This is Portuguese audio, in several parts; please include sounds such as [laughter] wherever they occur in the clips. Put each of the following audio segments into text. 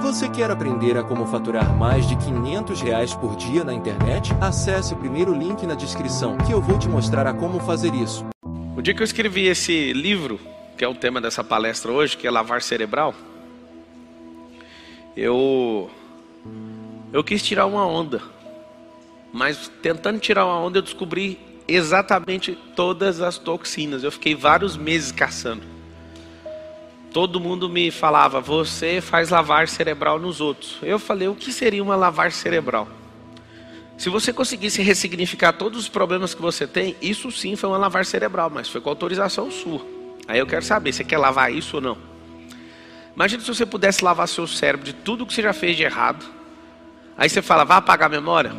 Você quer aprender a como faturar mais de 500 reais por dia na internet? Acesse o primeiro link na descrição que eu vou te mostrar a como fazer isso. O dia que eu escrevi esse livro, que é o tema dessa palestra hoje, que é lavar cerebral, eu eu quis tirar uma onda, mas tentando tirar uma onda eu descobri exatamente todas as toxinas. Eu fiquei vários meses caçando todo mundo me falava, você faz lavar cerebral nos outros. Eu falei, o que seria uma lavar cerebral? Se você conseguisse ressignificar todos os problemas que você tem, isso sim foi uma lavar cerebral, mas foi com autorização sua. Aí eu quero saber, você quer lavar isso ou não? Imagina se você pudesse lavar seu cérebro de tudo que você já fez de errado. Aí você fala, vai apagar a memória?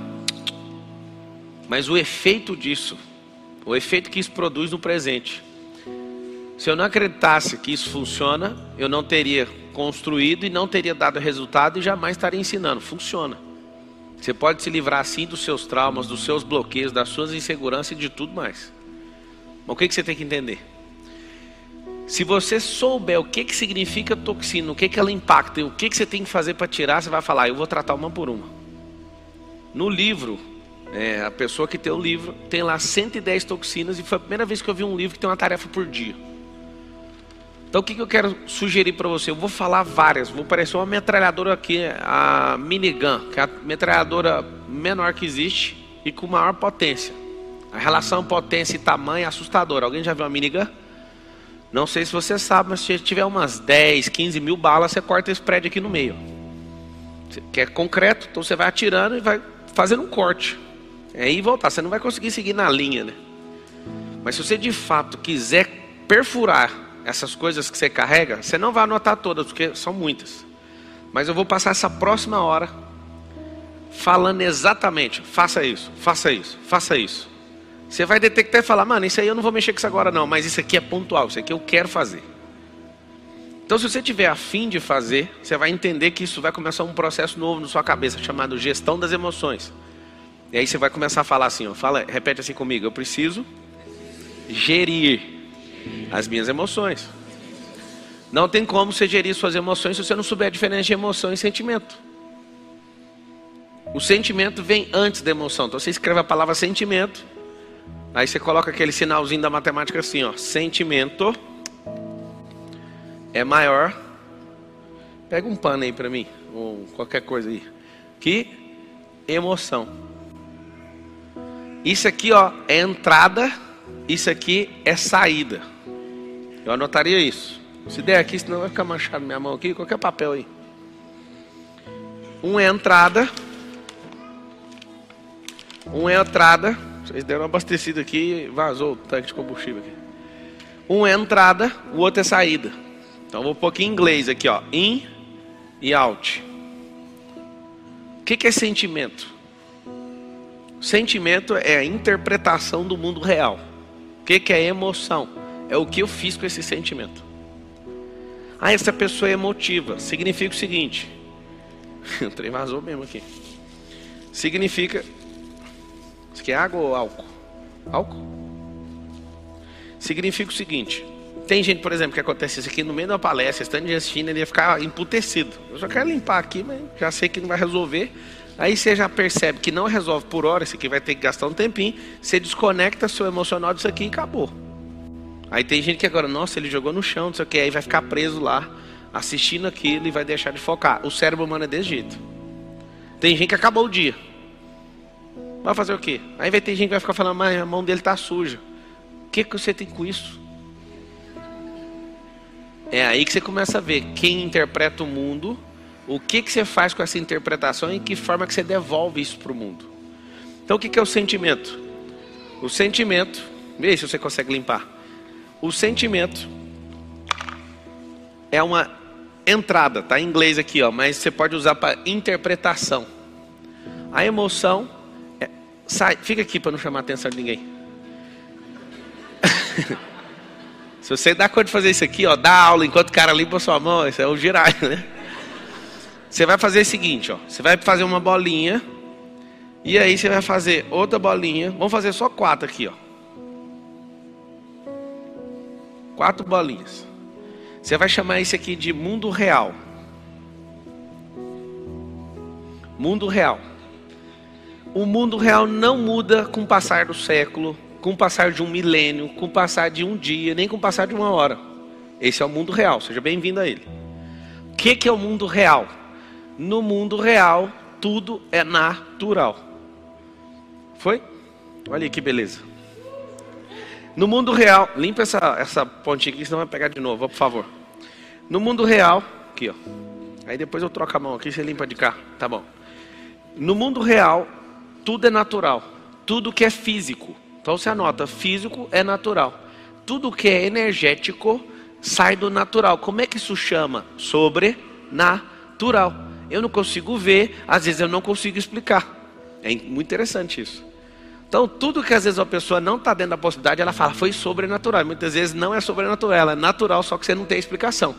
Mas o efeito disso, o efeito que isso produz no presente, se eu não acreditasse que isso funciona, eu não teria construído e não teria dado resultado e jamais estaria ensinando. Funciona. Você pode se livrar assim dos seus traumas, dos seus bloqueios, das suas inseguranças e de tudo mais. Mas o que, que você tem que entender? Se você souber o que, que significa toxina, o que, que ela impacta e o que, que você tem que fazer para tirar, você vai falar, eu vou tratar uma por uma. No livro, é, a pessoa que tem o livro tem lá 110 toxinas e foi a primeira vez que eu vi um livro que tem uma tarefa por dia. Então o que, que eu quero sugerir para você? Eu vou falar várias, vou parecer uma metralhadora aqui, a minigun, que é a metralhadora menor que existe e com maior potência. A relação potência e tamanho é assustadora. Alguém já viu uma minigun? Não sei se você sabe, mas se tiver umas 10, 15 mil balas, você corta esse prédio aqui no meio. Que é concreto, então você vai atirando e vai fazendo um corte. É aí voltar, você não vai conseguir seguir na linha, né? Mas se você de fato quiser perfurar essas coisas que você carrega, você não vai anotar todas, porque são muitas. Mas eu vou passar essa próxima hora falando exatamente, faça isso, faça isso, faça isso. Você vai detectar e falar, mano, isso aí eu não vou mexer com isso agora não, mas isso aqui é pontual, isso aqui eu quero fazer. Então se você tiver afim de fazer, você vai entender que isso vai começar um processo novo na sua cabeça, chamado gestão das emoções. E aí você vai começar a falar assim, ó, fala, repete assim comigo, eu preciso gerir as minhas emoções. Não tem como você gerir suas emoções se você não souber a diferença de emoção e sentimento. O sentimento vem antes da emoção. Então você escreve a palavra sentimento. Aí você coloca aquele sinalzinho da matemática assim, ó. Sentimento é maior. Pega um pano aí para mim, ou qualquer coisa aí. Que emoção. Isso aqui, ó, é entrada. Isso aqui é saída. Eu anotaria isso. Se der aqui, senão vai ficar manchado minha mão aqui, qualquer papel aí. Um é entrada. Um é entrada. Vocês deram uma abastecida aqui e vazou o tanque de combustível aqui. Um é entrada, o outro é saída. Então vou pôr aqui em inglês aqui, ó. In e out. O que, que é sentimento? Sentimento é a interpretação do mundo real. O que, que é emoção? É o que eu fiz com esse sentimento. Ah, essa pessoa é emotiva. Significa o seguinte. [laughs] o trem vazou mesmo aqui. Significa. Isso é água ou álcool? Álcool? Significa o seguinte. Tem gente, por exemplo, que acontece isso aqui no meio da palestra, estando de assistindo, ele ia ficar emputecido. Eu só quero limpar aqui, mas já sei que não vai resolver. Aí você já percebe que não resolve por hora, isso aqui vai ter que gastar um tempinho. Você desconecta seu emocional disso aqui e acabou. Aí tem gente que agora, nossa, ele jogou no chão, não sei o que, aí vai ficar preso lá, assistindo aquilo e vai deixar de focar. O cérebro humano é desse jeito. Tem gente que acabou o dia. Vai fazer o quê? Aí vai ter gente que vai ficar falando, mas a mão dele está suja. O que, que você tem com isso? É aí que você começa a ver quem interpreta o mundo, o que, que você faz com essa interpretação e que forma que você devolve isso para o mundo. Então o que, que é o sentimento? O sentimento, veja se você consegue limpar. O sentimento é uma entrada, tá em inglês aqui, ó, mas você pode usar para interpretação. A emoção é, sai, fica aqui para não chamar a atenção de ninguém. [laughs] Se você dá conta de fazer isso aqui, ó, dá aula enquanto o cara limpa sua mão, isso é o girar, né? Você vai fazer o seguinte, ó, você vai fazer uma bolinha e aí você vai fazer outra bolinha. Vamos fazer só quatro aqui, ó. Quatro bolinhas. Você vai chamar isso aqui de mundo real. Mundo real. O mundo real não muda com o passar do século, com o passar de um milênio, com o passar de um dia, nem com o passar de uma hora. Esse é o mundo real, seja bem-vindo a ele. O que, que é o mundo real? No mundo real, tudo é natural. Foi? Olha que beleza. No mundo real, limpa essa, essa pontinha aqui, senão vai pegar de novo, por favor. No mundo real, aqui ó. Aí depois eu troco a mão aqui, você limpa de cá, tá bom. No mundo real, tudo é natural. Tudo que é físico. Então você anota, físico é natural. Tudo que é energético sai do natural. Como é que isso chama? Sobrenatural. Eu não consigo ver, às vezes eu não consigo explicar. É muito interessante isso. Então, tudo que às vezes a pessoa não está dentro da possibilidade, ela fala, foi sobrenatural. Muitas vezes não é sobrenatural, é natural, só que você não tem explicação.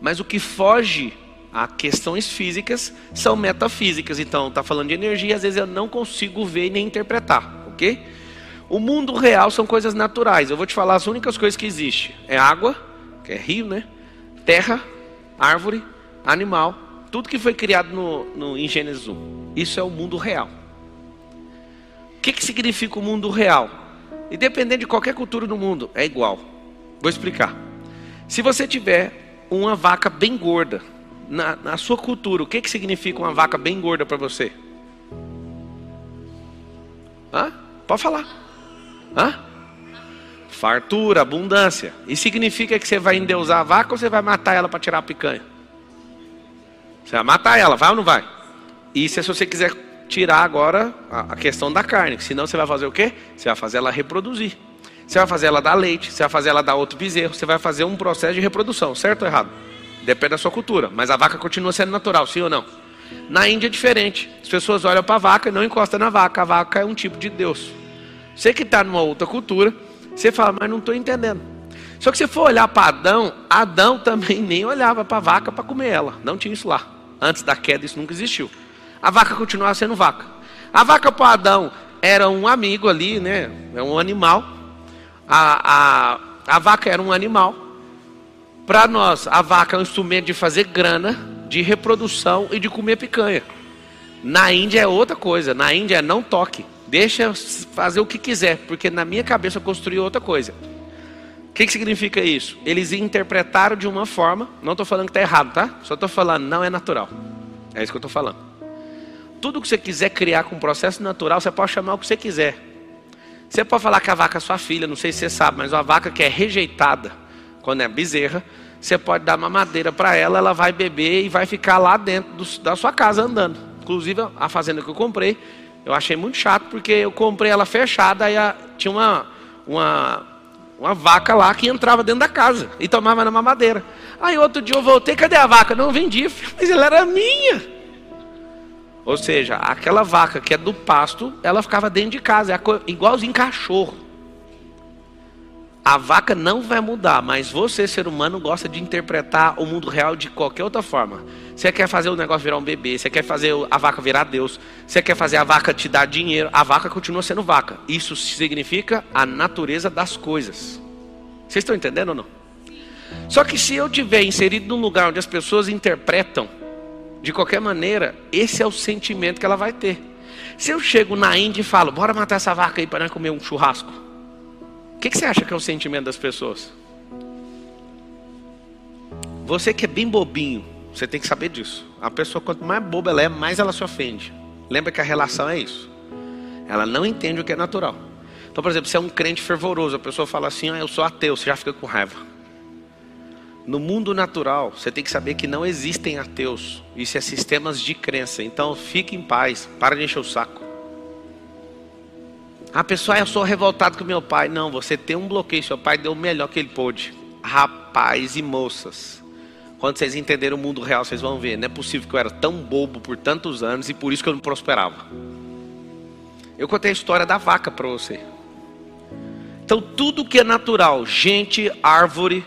Mas o que foge a questões físicas são metafísicas. Então, está falando de energia, às vezes eu não consigo ver nem interpretar, ok? O mundo real são coisas naturais. Eu vou te falar as únicas coisas que existem: é água, que é rio, né? Terra, árvore, animal, tudo que foi criado no, no, em Gênesis 1. Isso é o mundo real. O que, que significa o mundo real? Independente de qualquer cultura do mundo, é igual. Vou explicar. Se você tiver uma vaca bem gorda, na, na sua cultura, o que, que significa uma vaca bem gorda para você? Hã? Pode falar. Hã? Fartura, abundância. E significa que você vai endeusar a vaca ou você vai matar ela para tirar a picanha? Você vai matar ela, vai ou não vai? Isso é se você quiser tirar agora a questão da carne. Senão você vai fazer o quê? Você vai fazer ela reproduzir. Você vai fazer ela dar leite, você vai fazer ela dar outro bezerro, você vai fazer um processo de reprodução, certo ou errado? Depende da sua cultura. Mas a vaca continua sendo natural, sim ou não? Na Índia é diferente. As pessoas olham para a vaca e não encostam na vaca. A vaca é um tipo de Deus. Você que está numa outra cultura, você fala, mas não estou entendendo. Só que se for olhar para Adão, Adão também nem olhava para a vaca para comer ela. Não tinha isso lá. Antes da queda, isso nunca existiu. A vaca continuava sendo vaca. A vaca para Adão era um amigo ali, né? É um animal. A, a, a vaca era um animal. Para nós, a vaca é um instrumento de fazer grana, de reprodução e de comer picanha. Na Índia é outra coisa. Na Índia é não toque. Deixa fazer o que quiser, porque na minha cabeça eu construí outra coisa. O que, que significa isso? Eles interpretaram de uma forma, não estou falando que está errado, tá? Só estou falando, não é natural. É isso que eu estou falando. Tudo que você quiser criar com processo natural, você pode chamar o que você quiser. Você pode falar que a vaca é sua filha, não sei se você sabe, mas uma vaca que é rejeitada, quando é bezerra, você pode dar uma madeira para ela, ela vai beber e vai ficar lá dentro do, da sua casa andando. Inclusive, a fazenda que eu comprei, eu achei muito chato, porque eu comprei ela fechada e a, tinha uma, uma, uma vaca lá que entrava dentro da casa e tomava na mamadeira. Aí outro dia eu voltei, cadê a vaca? Não vendi, [laughs] mas ela era minha. Ou seja, aquela vaca que é do pasto, ela ficava dentro de casa, é igualzinho cachorro. A vaca não vai mudar, mas você, ser humano, gosta de interpretar o mundo real de qualquer outra forma. Você quer fazer o negócio virar um bebê, você quer fazer a vaca virar Deus, você quer fazer a vaca te dar dinheiro, a vaca continua sendo vaca. Isso significa a natureza das coisas. Vocês estão entendendo ou não? Só que se eu tiver inserido num lugar onde as pessoas interpretam de qualquer maneira, esse é o sentimento que ela vai ter. Se eu chego na Índia e falo, bora matar essa vaca aí para comer um churrasco. O que, que você acha que é o sentimento das pessoas? Você que é bem bobinho, você tem que saber disso. A pessoa, quanto mais boba ela é, mais ela se ofende. Lembra que a relação é isso. Ela não entende o que é natural. Então, por exemplo, você é um crente fervoroso, a pessoa fala assim, ah, eu sou ateu, você já fica com raiva. No mundo natural, você tem que saber que não existem ateus. Isso é sistemas de crença. Então, fique em paz, para de encher o saco. Ah, eu sou revoltado com meu pai. Não, você tem um bloqueio. Seu pai deu o melhor que ele pôde. Rapaz e moças, quando vocês entenderem o mundo real, vocês vão ver. Não é possível que eu era tão bobo por tantos anos e por isso que eu não prosperava. Eu contei a história da vaca para você. Então, tudo que é natural, gente, árvore,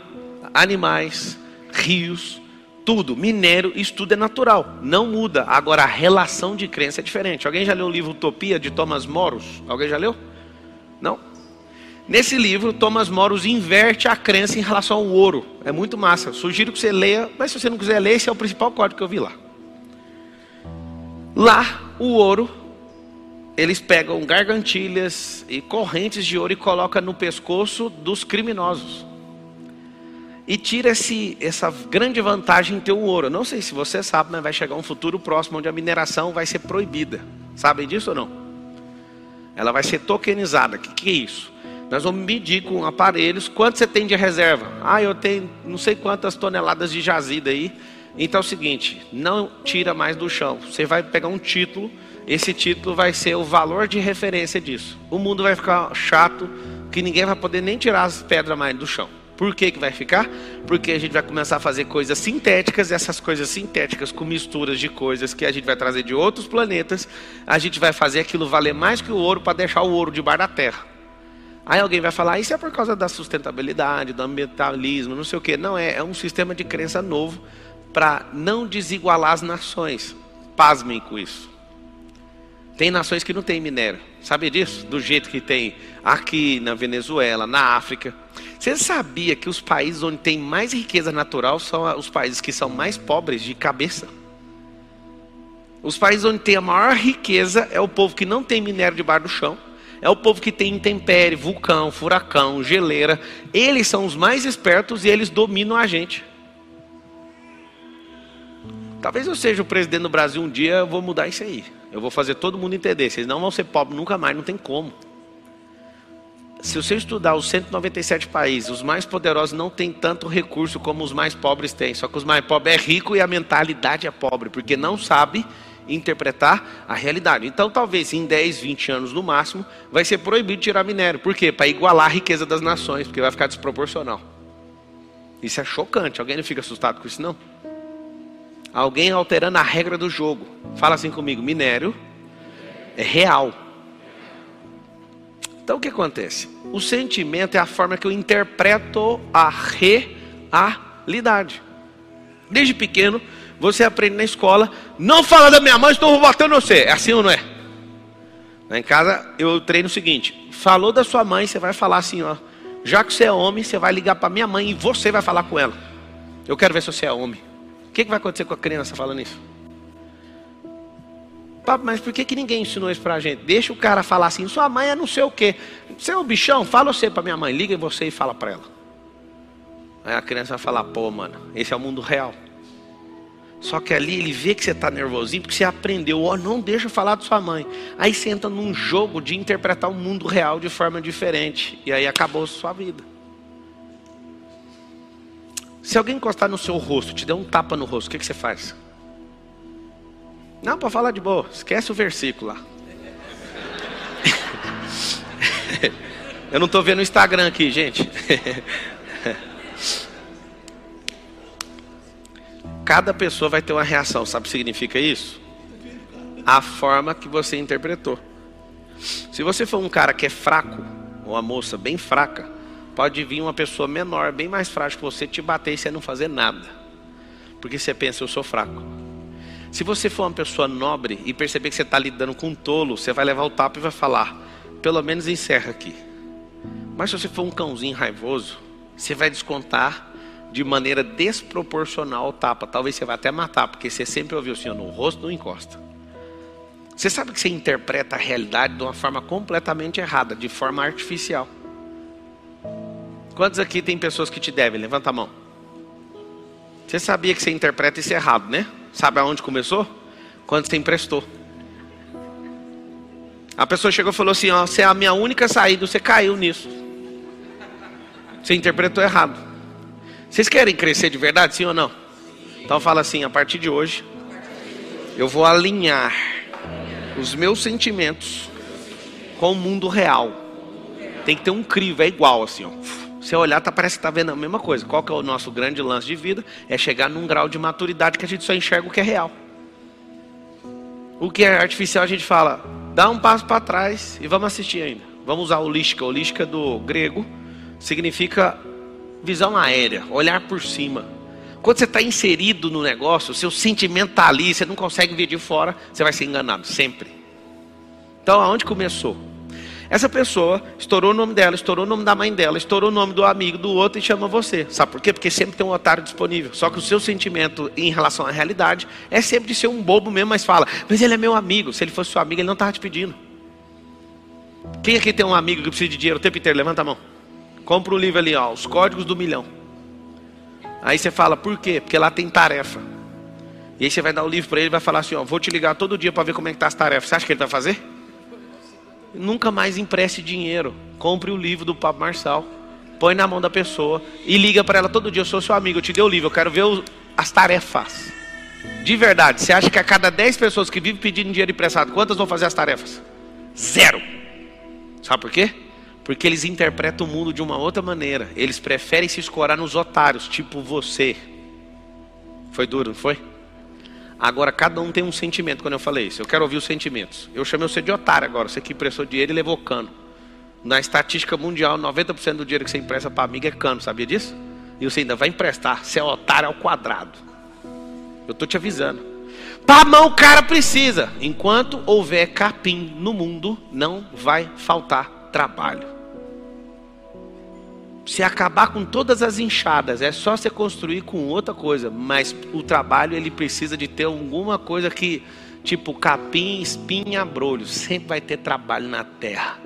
animais, rios, tudo, minério, isso tudo é natural, não muda. Agora a relação de crença é diferente. Alguém já leu o livro Utopia de Thomas Moros? Alguém já leu? Não? Nesse livro, Thomas Moros inverte a crença em relação ao ouro. É muito massa. Sugiro que você leia, mas se você não quiser ler, esse é o principal código que eu vi lá. Lá, o ouro, eles pegam gargantilhas e correntes de ouro e colocam no pescoço dos criminosos. E tira esse, essa grande vantagem em ter o ouro. Não sei se você sabe, mas vai chegar um futuro próximo onde a mineração vai ser proibida. Sabem disso ou não? Ela vai ser tokenizada. O que, que é isso? Nós vamos medir com aparelhos quanto você tem de reserva. Ah, eu tenho não sei quantas toneladas de jazida aí. Então é o seguinte, não tira mais do chão. Você vai pegar um título, esse título vai ser o valor de referência disso. O mundo vai ficar chato, que ninguém vai poder nem tirar as pedras mais do chão. Por que, que vai ficar? Porque a gente vai começar a fazer coisas sintéticas, e essas coisas sintéticas com misturas de coisas que a gente vai trazer de outros planetas, a gente vai fazer aquilo valer mais que o ouro para deixar o ouro debaixo da terra. Aí alguém vai falar, isso é por causa da sustentabilidade, do ambientalismo, não sei o quê. Não, é, é um sistema de crença novo para não desigualar as nações. Pasmem com isso. Tem nações que não têm minério. Sabe disso? Do jeito que tem aqui na Venezuela, na África. Você sabia que os países onde tem mais riqueza natural são os países que são mais pobres de cabeça? Os países onde tem a maior riqueza é o povo que não tem minério debaixo do chão. É o povo que tem intempérie, vulcão, furacão, geleira. Eles são os mais espertos e eles dominam a gente. Talvez eu seja o presidente do Brasil um dia, eu vou mudar isso aí. Eu vou fazer todo mundo entender. Vocês não vão ser pobres nunca mais, não tem como. Se você estudar os 197 países, os mais poderosos não têm tanto recurso como os mais pobres têm. Só que os mais pobres é rico e a mentalidade é pobre, porque não sabe interpretar a realidade. Então, talvez em 10, 20 anos no máximo, vai ser proibido tirar minério. Por quê? Para igualar a riqueza das nações, porque vai ficar desproporcional. Isso é chocante. Alguém não fica assustado com isso, não? Alguém alterando a regra do jogo. Fala assim comigo: minério é real. Então o que acontece? O sentimento é a forma que eu interpreto a realidade. Desde pequeno, você aprende na escola: não fala da minha mãe, estou batendo você. É assim ou não é? Lá em casa eu treino o seguinte: falou da sua mãe, você vai falar assim, ó. Já que você é homem, você vai ligar para minha mãe e você vai falar com ela. Eu quero ver se você é homem. O que, que vai acontecer com a criança falando isso? Papo, mas por que, que ninguém ensinou isso pra gente? Deixa o cara falar assim, sua mãe é não sei o quê. Você é um bichão? Fala você pra minha mãe, liga você e fala pra ela. Aí a criança vai falar, pô, mano, esse é o mundo real. Só que ali ele vê que você está nervosinho porque você aprendeu, ó, oh, não deixa falar de sua mãe. Aí você entra num jogo de interpretar o mundo real de forma diferente. E aí acabou sua vida. Se alguém encostar no seu rosto, te der um tapa no rosto, o que, que você faz? Não, para falar de boa, esquece o versículo lá. [laughs] Eu não estou vendo o Instagram aqui, gente. [laughs] Cada pessoa vai ter uma reação, sabe o que significa isso? A forma que você interpretou. Se você for um cara que é fraco, ou uma moça bem fraca, Pode vir uma pessoa menor, bem mais frágil que você, te bater e você não fazer nada. Porque você pensa, eu sou fraco. Se você for uma pessoa nobre e perceber que você está lidando com um tolo, você vai levar o tapa e vai falar, pelo menos encerra aqui. Mas se você for um cãozinho raivoso, você vai descontar de maneira desproporcional o tapa. Talvez você vá até matar, porque você sempre ouviu assim, no rosto não encosta. Você sabe que você interpreta a realidade de uma forma completamente errada, de forma artificial. Quantos aqui tem pessoas que te devem? Levanta a mão. Você sabia que você interpreta isso errado, né? Sabe aonde começou? Quando você emprestou. A pessoa chegou e falou assim: ó, você é a minha única saída, você caiu nisso. Você interpretou errado. Vocês querem crescer de verdade, sim ou não? Então fala assim: a partir de hoje, eu vou alinhar os meus sentimentos com o mundo real. Tem que ter um crivo, é igual assim, ó. Você olhar, tá, parece que está vendo a mesma coisa. Qual que é o nosso grande lance de vida? É chegar num grau de maturidade que a gente só enxerga o que é real. O que é artificial a gente fala, dá um passo para trás e vamos assistir ainda. Vamos usar holística. Holística do grego significa visão aérea, olhar por cima. Quando você está inserido no negócio, o seu sentimento está ali, você não consegue ver de fora, você vai ser enganado, sempre. Então, aonde começou? Essa pessoa estourou o nome dela, estourou o nome da mãe dela, estourou o nome do amigo do outro e chama você. Sabe por quê? Porque sempre tem um otário disponível. Só que o seu sentimento em relação à realidade é sempre de ser um bobo mesmo, mas fala, mas ele é meu amigo. Se ele fosse seu amigo, ele não estava te pedindo. Quem aqui tem um amigo que precisa de dinheiro o tempo inteiro? Levanta a mão. Compra o um livro ali, ó, Os Códigos do Milhão. Aí você fala, por quê? Porque lá tem tarefa. E aí você vai dar o livro para ele e vai falar assim, ó, vou te ligar todo dia para ver como é que tá as tarefas. Você acha que ele vai fazer? Nunca mais empreste dinheiro. Compre o livro do Pablo Marçal. Põe na mão da pessoa e liga para ela todo dia. Eu sou seu amigo, eu te dei o livro, eu quero ver as tarefas. De verdade, você acha que a cada 10 pessoas que vivem pedindo dinheiro emprestado, quantas vão fazer as tarefas? Zero. Sabe por quê? Porque eles interpretam o mundo de uma outra maneira. Eles preferem se escorar nos otários, tipo você. Foi duro, não foi? Agora, cada um tem um sentimento quando eu falei isso. Eu quero ouvir os sentimentos. Eu chamei você de otário agora. Você que emprestou dinheiro e levou cano. Na estatística mundial, 90% do dinheiro que você empresta para amigo é cano. Sabia disso? E você ainda vai emprestar. Você é otário ao quadrado. Eu estou te avisando. Para mão o cara precisa. Enquanto houver capim no mundo, não vai faltar trabalho. Se acabar com todas as enxadas, é só você construir com outra coisa. Mas o trabalho ele precisa de ter alguma coisa que, tipo capim, espinha, brolho. Sempre vai ter trabalho na terra.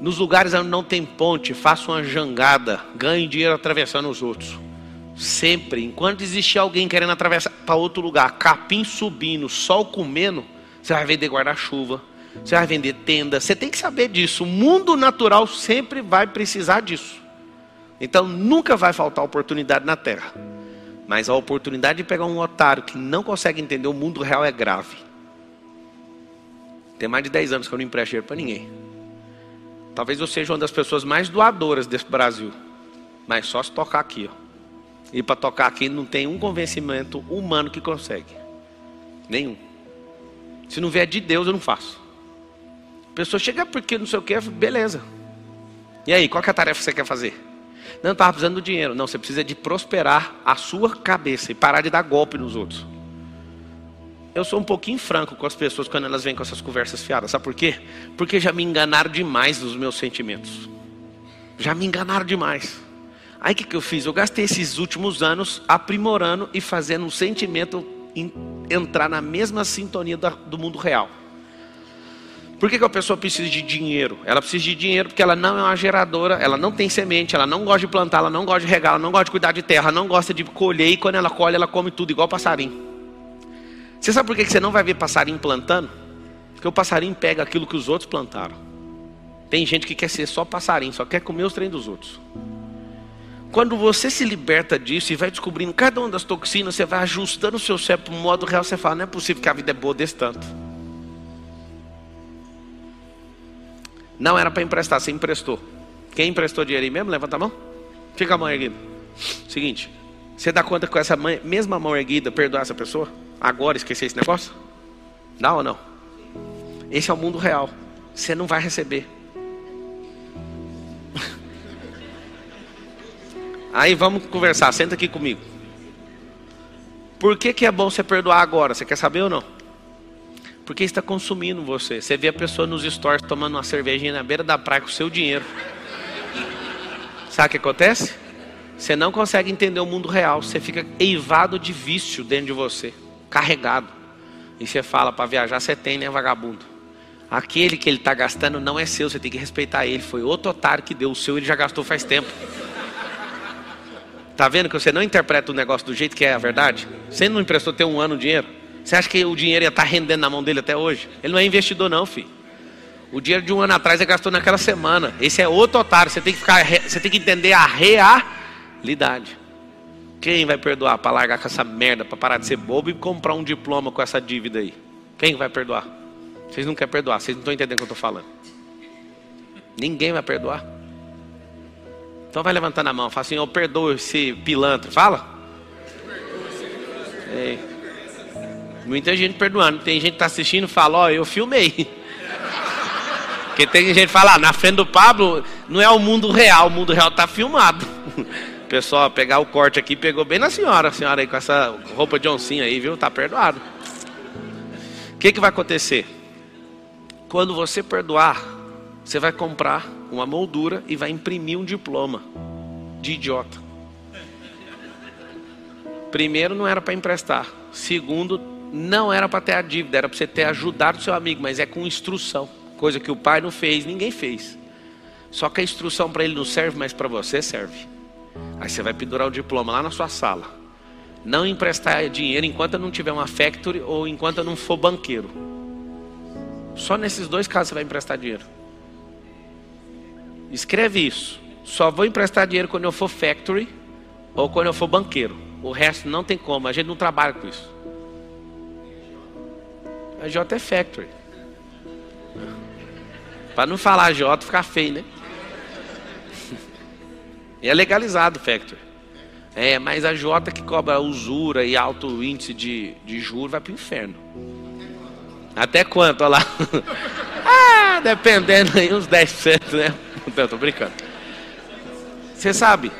Nos lugares onde não tem ponte, faça uma jangada, ganhe dinheiro atravessando os outros. Sempre, enquanto existir alguém querendo atravessar para outro lugar, capim subindo, sol comendo, você vai vender guarda-chuva, você vai vender tenda. Você tem que saber disso. O mundo natural sempre vai precisar disso. Então nunca vai faltar oportunidade na terra. Mas a oportunidade de pegar um otário que não consegue entender o mundo real é grave. Tem mais de 10 anos que eu não empresto dinheiro para ninguém. Talvez eu seja uma das pessoas mais doadoras desse Brasil. Mas só se tocar aqui, ó. E para tocar aqui não tem um convencimento humano que consegue. Nenhum. Se não vier de Deus, eu não faço. A pessoa chega porque não sei o que, beleza. E aí, qual é a tarefa que você quer fazer? Não, estava precisando do dinheiro. Não, você precisa de prosperar a sua cabeça e parar de dar golpe nos outros. Eu sou um pouquinho franco com as pessoas quando elas vêm com essas conversas fiadas. Sabe por quê? Porque já me enganaram demais dos meus sentimentos. Já me enganaram demais. Aí o que, que eu fiz? Eu gastei esses últimos anos aprimorando e fazendo um sentimento entrar na mesma sintonia do mundo real. Por que, que a pessoa precisa de dinheiro? Ela precisa de dinheiro porque ela não é uma geradora, ela não tem semente, ela não gosta de plantar, ela não gosta de regar, ela não gosta de cuidar de terra, ela não gosta de colher e quando ela colhe, ela come tudo igual passarinho. Você sabe por que, que você não vai ver passarinho plantando? Porque o passarinho pega aquilo que os outros plantaram. Tem gente que quer ser só passarinho, só quer comer os trem dos outros. Quando você se liberta disso e vai descobrindo cada uma das toxinas, você vai ajustando o seu cérebro para o modo real, você fala, não é possível que a vida é boa desse tanto. Não era para emprestar, você emprestou. Quem emprestou dinheiro aí mesmo? Levanta a mão. Fica a mão erguida. Seguinte, você dá conta com essa mesma mão erguida perdoar essa pessoa? Agora esquecer esse negócio? Dá ou não? Esse é o mundo real. Você não vai receber. [laughs] Aí vamos conversar, senta aqui comigo. Por que, que é bom você perdoar agora? Você quer saber ou não? Porque está consumindo você. Você vê a pessoa nos stores tomando uma cervejinha na beira da praia com o seu dinheiro. Sabe o que acontece? Você não consegue entender o mundo real. Você fica eivado de vício dentro de você, carregado. E você fala para viajar, você tem, né, vagabundo? Aquele que ele está gastando não é seu, você tem que respeitar ele. Foi outro otário que deu o seu, ele já gastou faz tempo. Tá vendo que você não interpreta o negócio do jeito que é a verdade? Você não emprestou ter um ano o dinheiro? Você acha que o dinheiro ia estar rendendo na mão dele até hoje? Ele não é investidor não, filho. O dinheiro de um ano atrás ele gastou naquela semana. Esse é outro otário. Você tem que ficar, você tem que entender a realidade. Quem vai perdoar para largar com essa merda, para parar de ser bobo e comprar um diploma com essa dívida aí? Quem vai perdoar? Vocês não querem perdoar, vocês não estão entendendo o que eu estou falando. Ninguém vai perdoar. Então vai levantando a mão, fala assim, eu perdoo esse pilantra. Fala. É. Muita gente perdoando. Tem gente que está assistindo e fala, ó, oh, eu filmei. [laughs] Porque tem gente que fala, ah, na frente do Pablo não é o mundo real, o mundo real está filmado. [laughs] Pessoal, pegar o corte aqui, pegou bem na senhora, a senhora aí com essa roupa de oncinha aí, viu? Tá perdoado. O que, que vai acontecer? Quando você perdoar, Você vai comprar uma moldura e vai imprimir um diploma de idiota. Primeiro, não era para emprestar. Segundo, não era para ter a dívida, era para você ter ajudado o seu amigo, mas é com instrução. Coisa que o pai não fez, ninguém fez. Só que a instrução para ele não serve, mas para você serve. Aí você vai pendurar o diploma lá na sua sala. Não emprestar dinheiro enquanto não tiver uma factory ou enquanto não for banqueiro. Só nesses dois casos você vai emprestar dinheiro. Escreve isso. Só vou emprestar dinheiro quando eu for factory ou quando eu for banqueiro. O resto não tem como, a gente não trabalha com isso. A J é factory. Para não falar J, ficar feio, né? E é legalizado factory. É, mas a J que cobra usura e alto índice de, de juros vai para o inferno. Até quanto? Olha lá. [laughs] ah, dependendo aí, uns 10%, né? Não, tô brincando. Você sabe,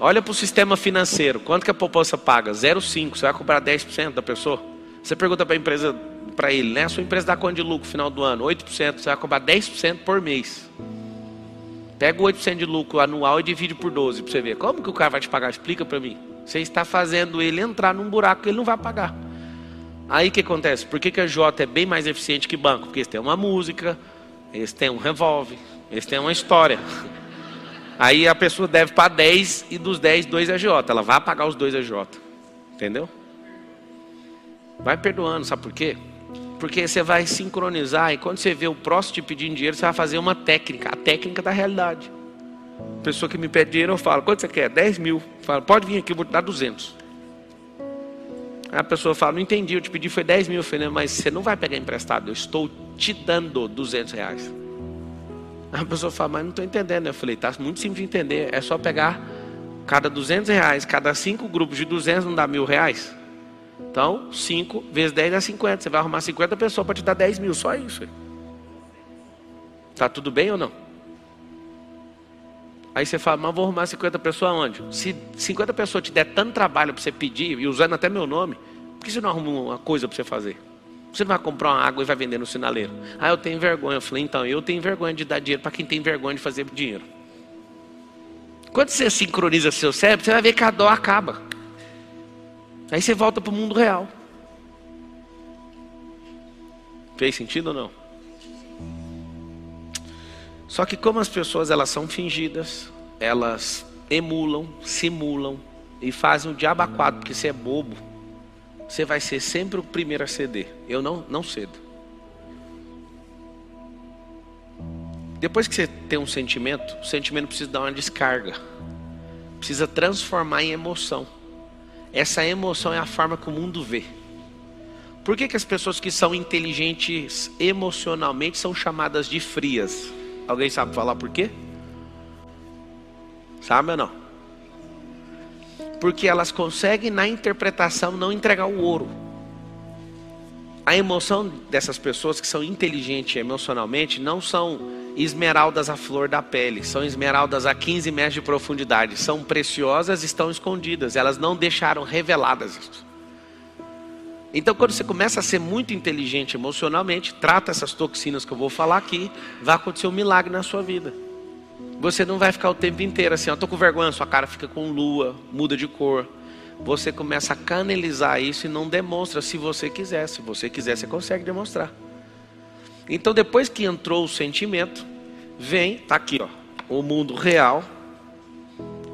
olha para o sistema financeiro. Quanto que a poupança paga? 0,5. Você vai cobrar 10% da pessoa? Você pergunta para a empresa, para ele, né? A sua empresa dá quanto de lucro no final do ano? 8%. Você vai cobrar 10% por mês. Pega o 8% de lucro anual e divide por 12 para você ver. Como que o cara vai te pagar? Explica para mim. Você está fazendo ele entrar num buraco que ele não vai pagar. Aí o que acontece? Por que, que a J é bem mais eficiente que banco? Porque eles têm uma música, eles têm um revólver, eles têm uma história. Aí a pessoa deve para 10 e dos 10, 2 é J. Ela vai pagar os dois é J. Entendeu? Vai perdoando, sabe por quê? Porque você vai sincronizar e quando você vê o próximo te pedindo dinheiro, você vai fazer uma técnica, a técnica da realidade. A pessoa que me pede dinheiro, eu falo, quanto você quer? 10 mil. Fala, pode vir aqui, eu vou te dar 200. Aí a pessoa fala, não entendi, eu te pedi foi 10 mil. Eu falei, mas você não vai pegar emprestado, eu estou te dando 200 reais. Aí a pessoa fala, mas não estou entendendo. Eu falei, tá muito simples de entender, é só pegar cada 200 reais, cada cinco grupos de 200 não dá mil reais? Então, 5 vezes 10 dá 50. Você vai arrumar 50 pessoas para te dar 10 mil, só isso. Tá tudo bem ou não? Aí você fala, mas vou arrumar 50 pessoas onde? Se 50 pessoas te der tanto trabalho para você pedir, e usando até meu nome, por que você não arruma uma coisa para você fazer? Você não vai comprar uma água e vai vender no sinaleiro. Ah, eu tenho vergonha. Eu falei, então, eu tenho vergonha de dar dinheiro para quem tem vergonha de fazer dinheiro. Quando você sincroniza seu cérebro, você vai ver que a dó acaba. Aí você volta para o mundo real. Fez sentido ou não? Só que como as pessoas elas são fingidas, elas emulam, simulam e fazem o diabo a porque você é bobo, você vai ser sempre o primeiro a ceder. Eu não, não cedo. Depois que você tem um sentimento, o sentimento precisa dar uma descarga. Precisa transformar em emoção. Essa emoção é a forma que o mundo vê. Por que, que as pessoas que são inteligentes emocionalmente são chamadas de frias? Alguém sabe falar por quê? Sabe ou não? Porque elas conseguem na interpretação não entregar o ouro. A emoção dessas pessoas que são inteligentes emocionalmente não são esmeraldas à flor da pele, são esmeraldas a 15 metros de profundidade, são preciosas estão escondidas, elas não deixaram reveladas isso. Então, quando você começa a ser muito inteligente emocionalmente, trata essas toxinas que eu vou falar aqui, vai acontecer um milagre na sua vida. Você não vai ficar o tempo inteiro assim, eu tô com vergonha, sua cara fica com lua, muda de cor. Você começa a canalizar isso e não demonstra se você quiser. Se você quiser, você consegue demonstrar. Então, depois que entrou o sentimento, vem, tá aqui, ó, o mundo real,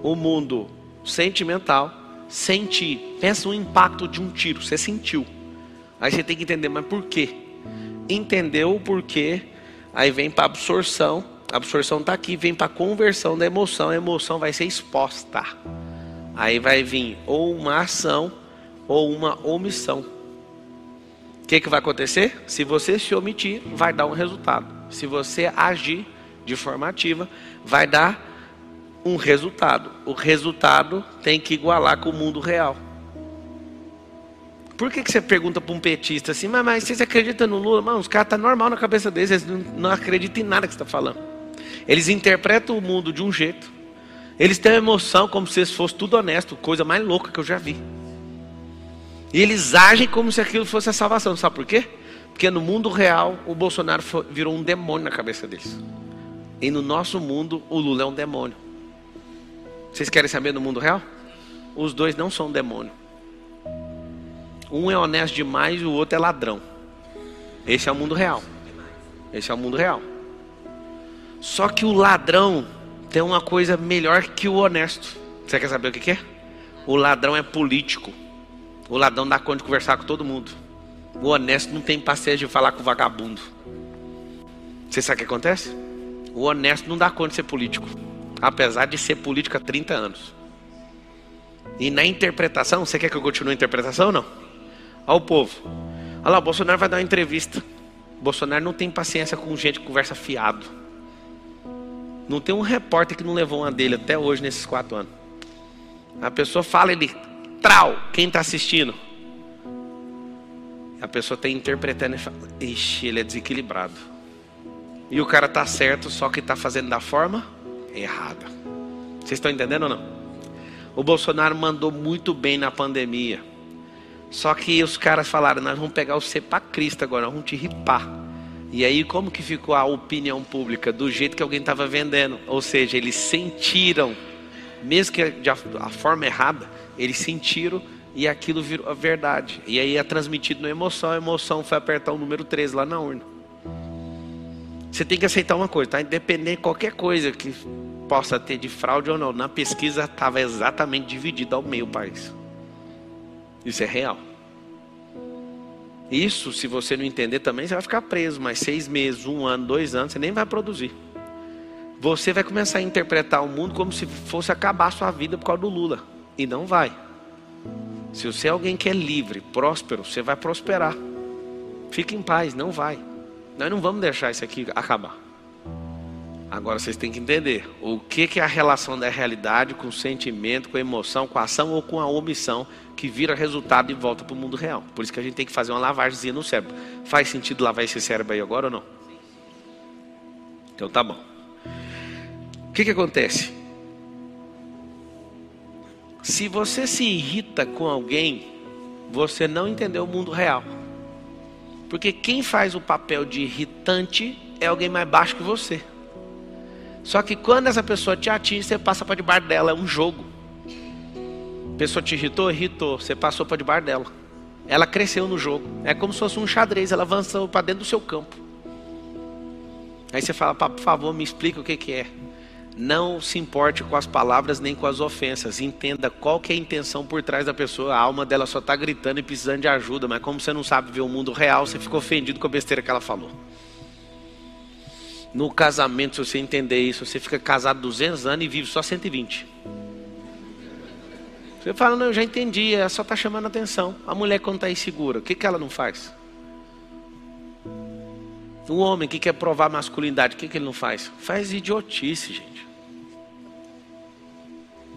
o mundo sentimental, sentir. Pensa no impacto de um tiro, você sentiu. Aí você tem que entender, mas por quê? Entendeu o porquê, aí vem para absorção. A absorção está aqui, vem para conversão da emoção, a emoção vai ser exposta. Aí vai vir ou uma ação ou uma omissão que, que vai acontecer? Se você se omitir, vai dar um resultado. Se você agir de forma ativa, vai dar um resultado. O resultado tem que igualar com o mundo real. Por que, que você pergunta para um petista assim, mas, mas vocês acreditam no Lula? Mano, os caras estão tá normal na cabeça deles, eles não, não acreditam em nada que você está falando. Eles interpretam o mundo de um jeito. Eles têm uma emoção como se fosse tudo honesto, coisa mais louca que eu já vi. E eles agem como se aquilo fosse a salvação. Sabe por quê? Porque no mundo real o Bolsonaro virou um demônio na cabeça deles. E no nosso mundo, o Lula é um demônio. Vocês querem saber do mundo real? Os dois não são demônio. Um é honesto demais e o outro é ladrão. Esse é o mundo real. Esse é o mundo real. Só que o ladrão tem uma coisa melhor que o honesto. Você quer saber o que é? O ladrão é político. O ladrão dá conta de conversar com todo mundo. O honesto não tem paciência de falar com o vagabundo. Você sabe o que acontece? O honesto não dá conta de ser político. Apesar de ser político há 30 anos. E na interpretação, você quer que eu continue a interpretação ou não? Olha o povo. Olha lá, o Bolsonaro vai dar uma entrevista. O Bolsonaro não tem paciência com gente que conversa fiado. Não tem um repórter que não levou uma dele até hoje nesses quatro anos. A pessoa fala, ele trau, quem está assistindo? A pessoa está interpretando e fala, ixi, ele é desequilibrado. E o cara está certo, só que está fazendo da forma errada. Vocês estão entendendo ou não? O Bolsonaro mandou muito bem na pandemia. Só que os caras falaram, nós vamos pegar você para Cristo agora, vamos te ripar. E aí como que ficou a opinião pública? Do jeito que alguém estava vendendo. Ou seja, eles sentiram, mesmo que de a, forma errada, eles sentiram e aquilo virou a verdade. E aí é transmitido na emoção, a emoção foi apertar o número 13 lá na urna. Você tem que aceitar uma coisa, tá? Independente de qualquer coisa que possa ter de fraude ou não, na pesquisa estava exatamente dividido ao meio o país. Isso é real. Isso, se você não entender também, você vai ficar preso. Mas seis meses, um ano, dois anos, você nem vai produzir. Você vai começar a interpretar o mundo como se fosse acabar a sua vida por causa do Lula. E não vai. Se você é alguém que é livre, próspero, você vai prosperar. Fique em paz, não vai. Nós não vamos deixar isso aqui acabar. Agora vocês têm que entender o que, que é a relação da realidade com o sentimento, com a emoção, com a ação ou com a omissão que vira resultado e volta para o mundo real. Por isso que a gente tem que fazer uma lavagem no cérebro. Faz sentido lavar esse cérebro aí agora ou não? Então tá bom. O que, que acontece? Se você se irrita com alguém, você não entendeu o mundo real. Porque quem faz o papel de irritante é alguém mais baixo que você. Só que quando essa pessoa te atinge, você passa para debaixo dela, é um jogo. A pessoa te irritou, irritou, você passou para debaixo dela. Ela cresceu no jogo. É como se fosse um xadrez, ela avançou para dentro do seu campo. Aí você fala, por favor, me explica o que, que é. Não se importe com as palavras nem com as ofensas. Entenda qual que é a intenção por trás da pessoa. A alma dela só está gritando e precisando de ajuda. Mas como você não sabe ver o mundo real, você ficou ofendido com a besteira que ela falou. No casamento, se você entender isso, você fica casado 200 anos e vive só 120. Você fala, não, eu já entendi, ela só está chamando atenção. A mulher quando está insegura, o que, que ela não faz? O homem que quer provar masculinidade, o que, que ele não faz? Faz idiotice, gente.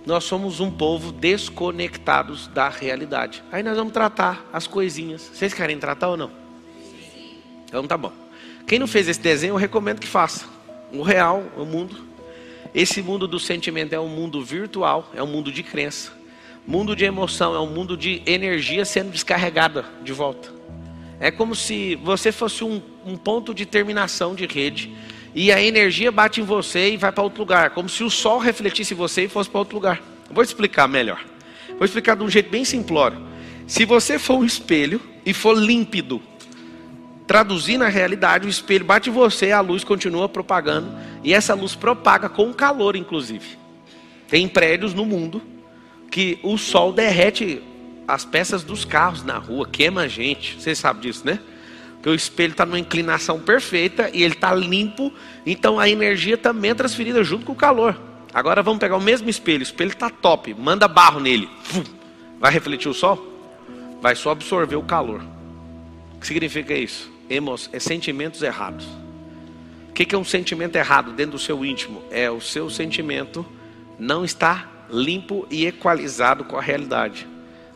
Nós somos um povo desconectados da realidade. Aí nós vamos tratar as coisinhas. Vocês querem tratar ou não? Então tá bom. Quem não fez esse desenho, eu recomendo que faça. O real, o mundo. Esse mundo do sentimento é um mundo virtual, é um mundo de crença. Mundo de emoção é um mundo de energia sendo descarregada de volta. É como se você fosse um, um ponto de terminação de rede e a energia bate em você e vai para outro lugar, como se o sol refletisse em você e fosse para outro lugar. vou explicar melhor. Vou explicar de um jeito bem simplório. Se você for um espelho e for límpido, traduzir na realidade, o espelho bate você, a luz continua propagando, e essa luz propaga com calor, inclusive. Tem prédios no mundo que o sol derrete as peças dos carros na rua, queima a gente. Você sabe disso, né? Que o espelho está numa inclinação perfeita e ele está limpo, então a energia também é transferida junto com o calor. Agora vamos pegar o mesmo espelho, o espelho está top, manda barro nele, vai refletir o sol? Vai só absorver o calor. O que significa isso? É sentimentos errados. O que é um sentimento errado dentro do seu íntimo? É o seu sentimento não está limpo e equalizado com a realidade.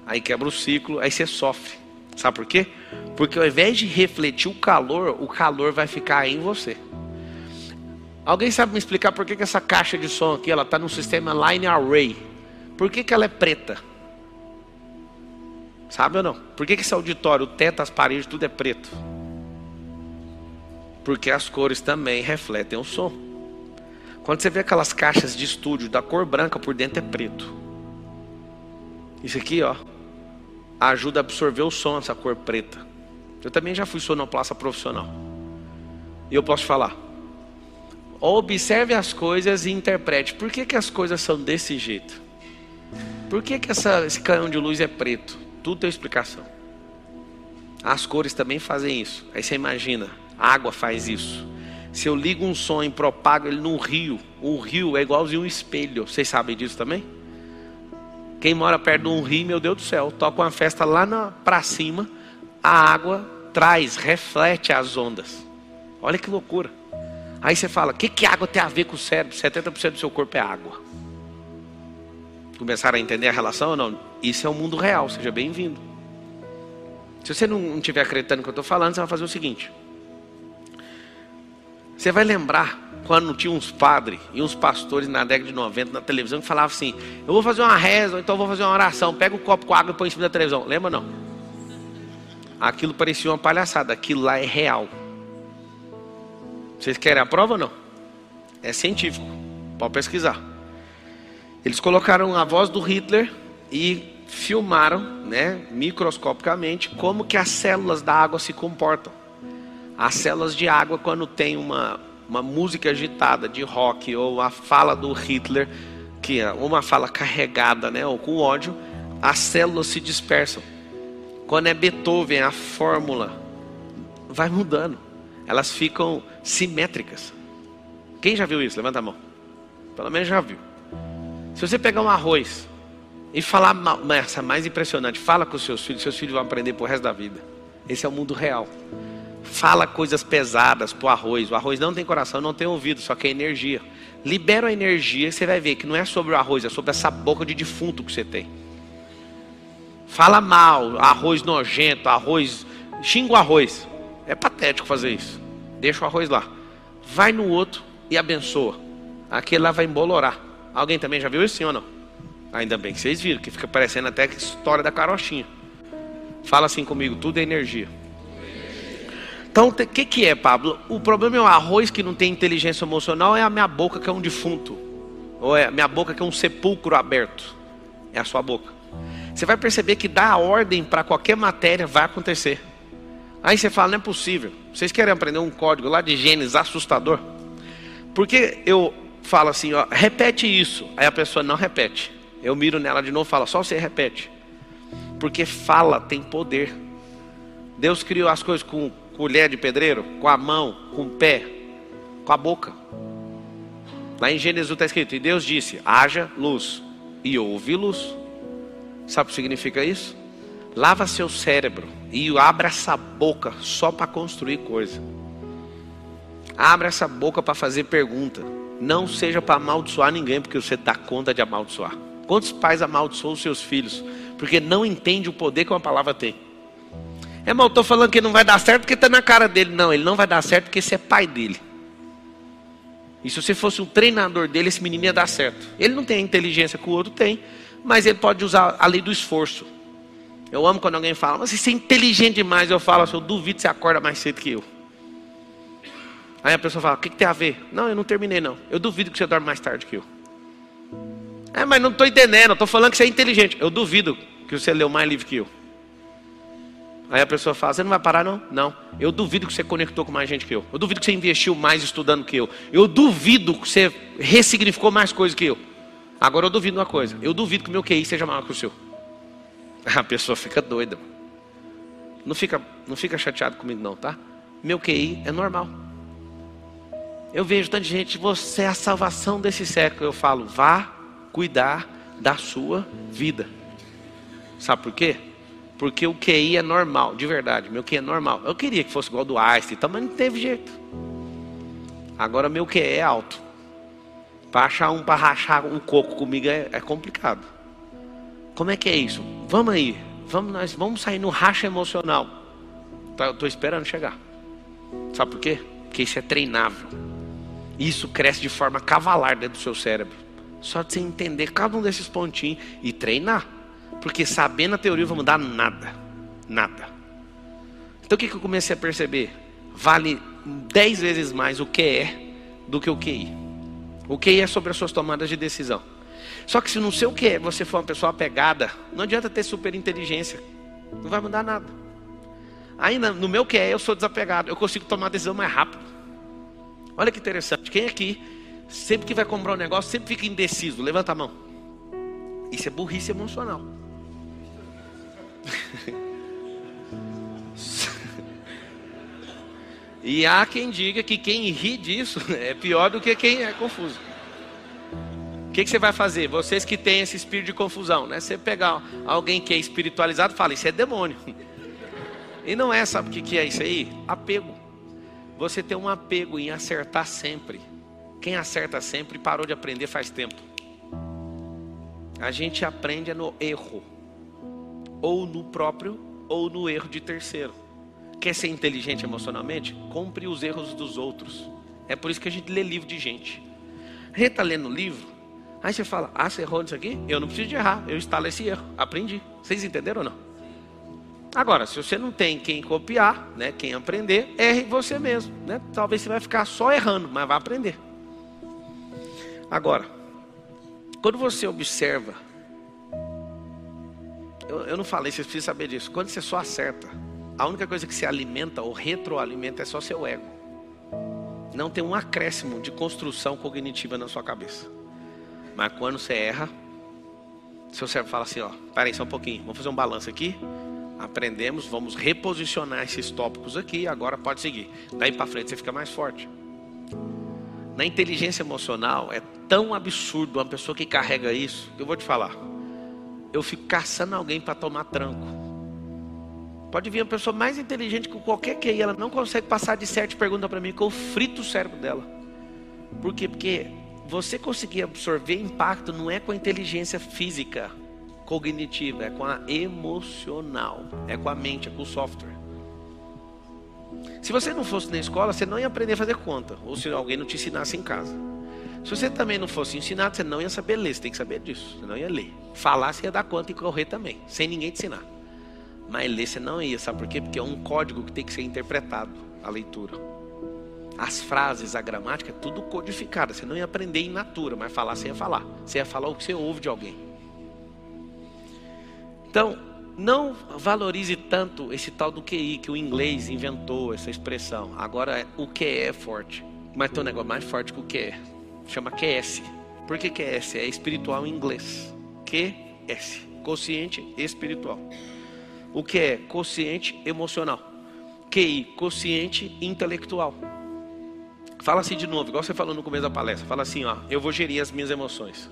Aí quebra o ciclo, aí você sofre. Sabe por quê? Porque ao invés de refletir o calor, o calor vai ficar em você. Alguém sabe me explicar por que, que essa caixa de som aqui ela está no sistema Line Array? Por que, que ela é preta? Sabe ou não? Por que, que esse auditório, o teto, as paredes, tudo é preto? Porque as cores também refletem o som. Quando você vê aquelas caixas de estúdio da cor branca por dentro é preto. Isso aqui, ó, ajuda a absorver o som essa cor preta. Eu também já fui sonoplasta profissional. E eu posso falar. Observe as coisas e interprete. Por que, que as coisas são desse jeito? Por que, que essa, esse canhão de luz é preto? Tudo tem explicação. As cores também fazem isso. Aí você imagina, a água faz isso. Se eu ligo um som e propago ele num rio, um rio é igualzinho um espelho. Vocês sabem disso também? Quem mora perto de um rio, meu Deus do céu, toca uma festa lá na, pra cima, a água traz, reflete as ondas. Olha que loucura. Aí você fala: o que, que água tem a ver com o cérebro? 70% do seu corpo é água. Começaram a entender a relação ou não? Isso é o mundo real, seja bem-vindo. Se você não estiver acreditando no que eu estou falando, você vai fazer o seguinte: você vai lembrar quando tinha uns padres e uns pastores na década de 90 na televisão que falavam assim: Eu vou fazer uma reza, ou então vou fazer uma oração, pega um copo com água e põe em cima da televisão. Lembra não? Aquilo parecia uma palhaçada, aquilo lá é real. Vocês querem a prova ou não? É científico, pode pesquisar. Eles colocaram a voz do Hitler e filmaram, né, microscopicamente, como que as células da água se comportam. As células de água, quando tem uma, uma música agitada de rock ou a fala do Hitler, que é uma fala carregada, né, ou com ódio, as células se dispersam. Quando é Beethoven, a fórmula vai mudando. Elas ficam simétricas. Quem já viu isso? Levanta a mão. Pelo menos já viu. Se você pegar um arroz e falar essa mais impressionante, fala com seus filhos, seus filhos vão aprender pro resto da vida. Esse é o mundo real. Fala coisas pesadas pro arroz. O arroz não tem coração, não tem ouvido, só que é energia. Libera a energia, você vai ver que não é sobre o arroz, é sobre essa boca de defunto que você tem. Fala mal, arroz nojento, arroz. Xinga o arroz. É patético fazer isso. Deixa o arroz lá. Vai no outro e abençoa. Aquele lá vai embolorar. Alguém também já viu isso, sim ou não? Ainda bem que vocês viram, que fica parecendo até que história da carochinha. Fala assim comigo, tudo é energia. Então, o que, que é, Pablo? O problema é o arroz que não tem inteligência emocional, é a minha boca que é um defunto. Ou é a minha boca que é um sepulcro aberto. É a sua boca. Você vai perceber que dar ordem para qualquer matéria vai acontecer. Aí você fala, não é possível. Vocês querem aprender um código lá de Gênesis assustador? Porque eu falo assim, ó, repete isso. Aí a pessoa não repete. Eu miro nela de novo e falo, só você repete. Porque fala tem poder. Deus criou as coisas com colher de pedreiro, com a mão, com o pé, com a boca. Lá em Gênesis está escrito: E Deus disse: haja luz, e houve luz. Sabe o que significa isso? Lava seu cérebro e abra essa boca só para construir coisa. Abra essa boca para fazer pergunta. Não seja para amaldiçoar ninguém, porque você dá conta de amaldiçoar. Quantos pais amaldiçoam seus filhos? Porque não entende o poder que uma palavra tem. É, mal, estou falando que não vai dar certo porque está na cara dele. Não, ele não vai dar certo porque você é pai dele. E se você fosse um treinador dele, esse menino ia dar certo. Ele não tem a inteligência que o outro tem, mas ele pode usar a lei do esforço. Eu amo quando alguém fala, mas você é inteligente demais. Eu falo assim, eu duvido que você acorda mais cedo que eu. Aí a pessoa fala, o que, que tem a ver? Não, eu não terminei não. Eu duvido que você dorme mais tarde que eu. É, mas não estou entendendo, estou falando que você é inteligente. Eu duvido que você leu mais livro que eu. Aí a pessoa fala: Você não vai parar, não? Não. Eu duvido que você conectou com mais gente que eu. Eu duvido que você investiu mais estudando que eu. Eu duvido que você ressignificou mais coisas que eu. Agora eu duvido uma coisa: Eu duvido que o meu QI seja maior que o seu. [laughs] A pessoa fica doida. Não fica, não fica chateado comigo, não, tá? Meu QI é normal. Eu vejo tanta gente, você é a salvação desse século. Eu falo, vá cuidar da sua vida. Sabe por quê? Porque o QI é normal, de verdade. Meu QI é normal. Eu queria que fosse igual do Einstein, então, mas não teve jeito. Agora meu QI é alto. Para achar um para rachar um coco comigo é, é, complicado. Como é que é isso? Vamos aí. Vamos, nós vamos sair no racha emocional. Tá, eu estou esperando chegar. Sabe por quê? Porque isso é treinável. Isso cresce de forma cavalar dentro do seu cérebro. Só de você entender cada um desses pontinhos e treinar. Porque saber na teoria vai mudar nada. Nada. Então o que, que eu comecei a perceber? Vale dez vezes mais o que é do que o QI. O QI é sobre as suas tomadas de decisão. Só que se no seu QE você for uma pessoa apegada, não adianta ter super inteligência. Não vai mudar nada. Ainda no meu QE eu sou desapegado. Eu consigo tomar decisão mais rápido. Olha que interessante. Quem aqui, sempre que vai comprar um negócio, sempre fica indeciso? Levanta a mão. Isso é burrice emocional. E há quem diga que quem ri disso [laughs] é pior do que quem é confuso. O que, que, você vai fazer? Vocês que têm esse espírito de confusão, né? Você pegar alguém que é espiritualizado, fala, isso é demônio. E não é, sabe o que, que é isso aí? Apego. Você tem um apego em acertar sempre. Quem acerta sempre parou de aprender faz tempo. A gente aprende no erro, ou no próprio, ou no erro de terceiro. Quer ser inteligente emocionalmente? Compre os erros dos outros. É por isso que a gente lê livro de gente. A gente está lendo livro, aí você fala, ah, você errou nisso aqui? Eu não preciso de errar, eu instalo esse erro. Aprendi. Vocês entenderam ou não? Agora, se você não tem quem copiar, né, quem aprender, erre você mesmo. Né? Talvez você vai ficar só errando, mas vai aprender. Agora, quando você observa, eu, eu não falei, vocês precisam saber disso. Quando você só acerta, a única coisa que se alimenta ou retroalimenta é só seu ego. Não tem um acréscimo de construção cognitiva na sua cabeça. Mas quando você erra, seu cérebro fala assim, ó, peraí só um pouquinho, vamos fazer um balanço aqui. Aprendemos, vamos reposicionar esses tópicos aqui, agora pode seguir. Daí para frente você fica mais forte. Na inteligência emocional é tão absurdo uma pessoa que carrega isso, que eu vou te falar. Eu fico caçando alguém para tomar tranco. Pode vir uma pessoa mais inteligente que qualquer que ela não consegue passar de certo pergunta para mim que eu frito o cérebro dela. Por quê? Porque você conseguir absorver impacto não é com a inteligência física, cognitiva, é com a emocional, é com a mente, é com o software. Se você não fosse na escola, você não ia aprender a fazer conta, ou se alguém não te ensinasse em casa. Se você também não fosse ensinado, você não ia saber ler, você tem que saber disso, você não ia ler. Falar, você ia dar conta e correr também, sem ninguém te ensinar. Mas ler você não ia, sabe por quê? Porque é um código que tem que ser interpretado, a leitura. As frases, a gramática, é tudo codificado. Você não ia aprender em natura, mas falar você ia falar. Você ia falar o que você ouve de alguém. Então, não valorize tanto esse tal do QI, que o inglês inventou essa expressão. Agora, o que é forte. Mas tem um negócio mais forte que o que é. Chama QS. Por que QS? É espiritual em inglês. QS. Consciente espiritual. O que é consciente emocional? QI, consciente intelectual. Fala assim de novo, igual você falou no começo da palestra. Fala assim, ó, eu vou gerir as minhas emoções.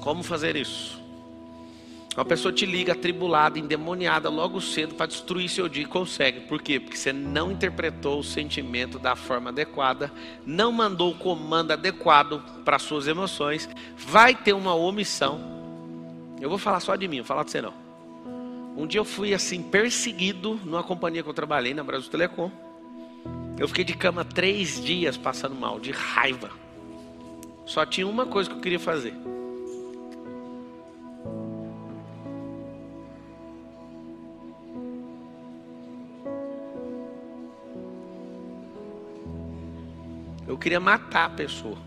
Como fazer isso? Uma pessoa te liga atribulada, endemoniada logo cedo para destruir seu dia e consegue. Por quê? Porque você não interpretou o sentimento da forma adequada, não mandou o comando adequado para suas emoções, vai ter uma omissão. Eu vou falar só de mim, vou falar de você não. Um dia eu fui assim perseguido numa companhia que eu trabalhei na Brasil Telecom. Eu fiquei de cama três dias passando mal, de raiva. Só tinha uma coisa que eu queria fazer. Eu queria matar a pessoa.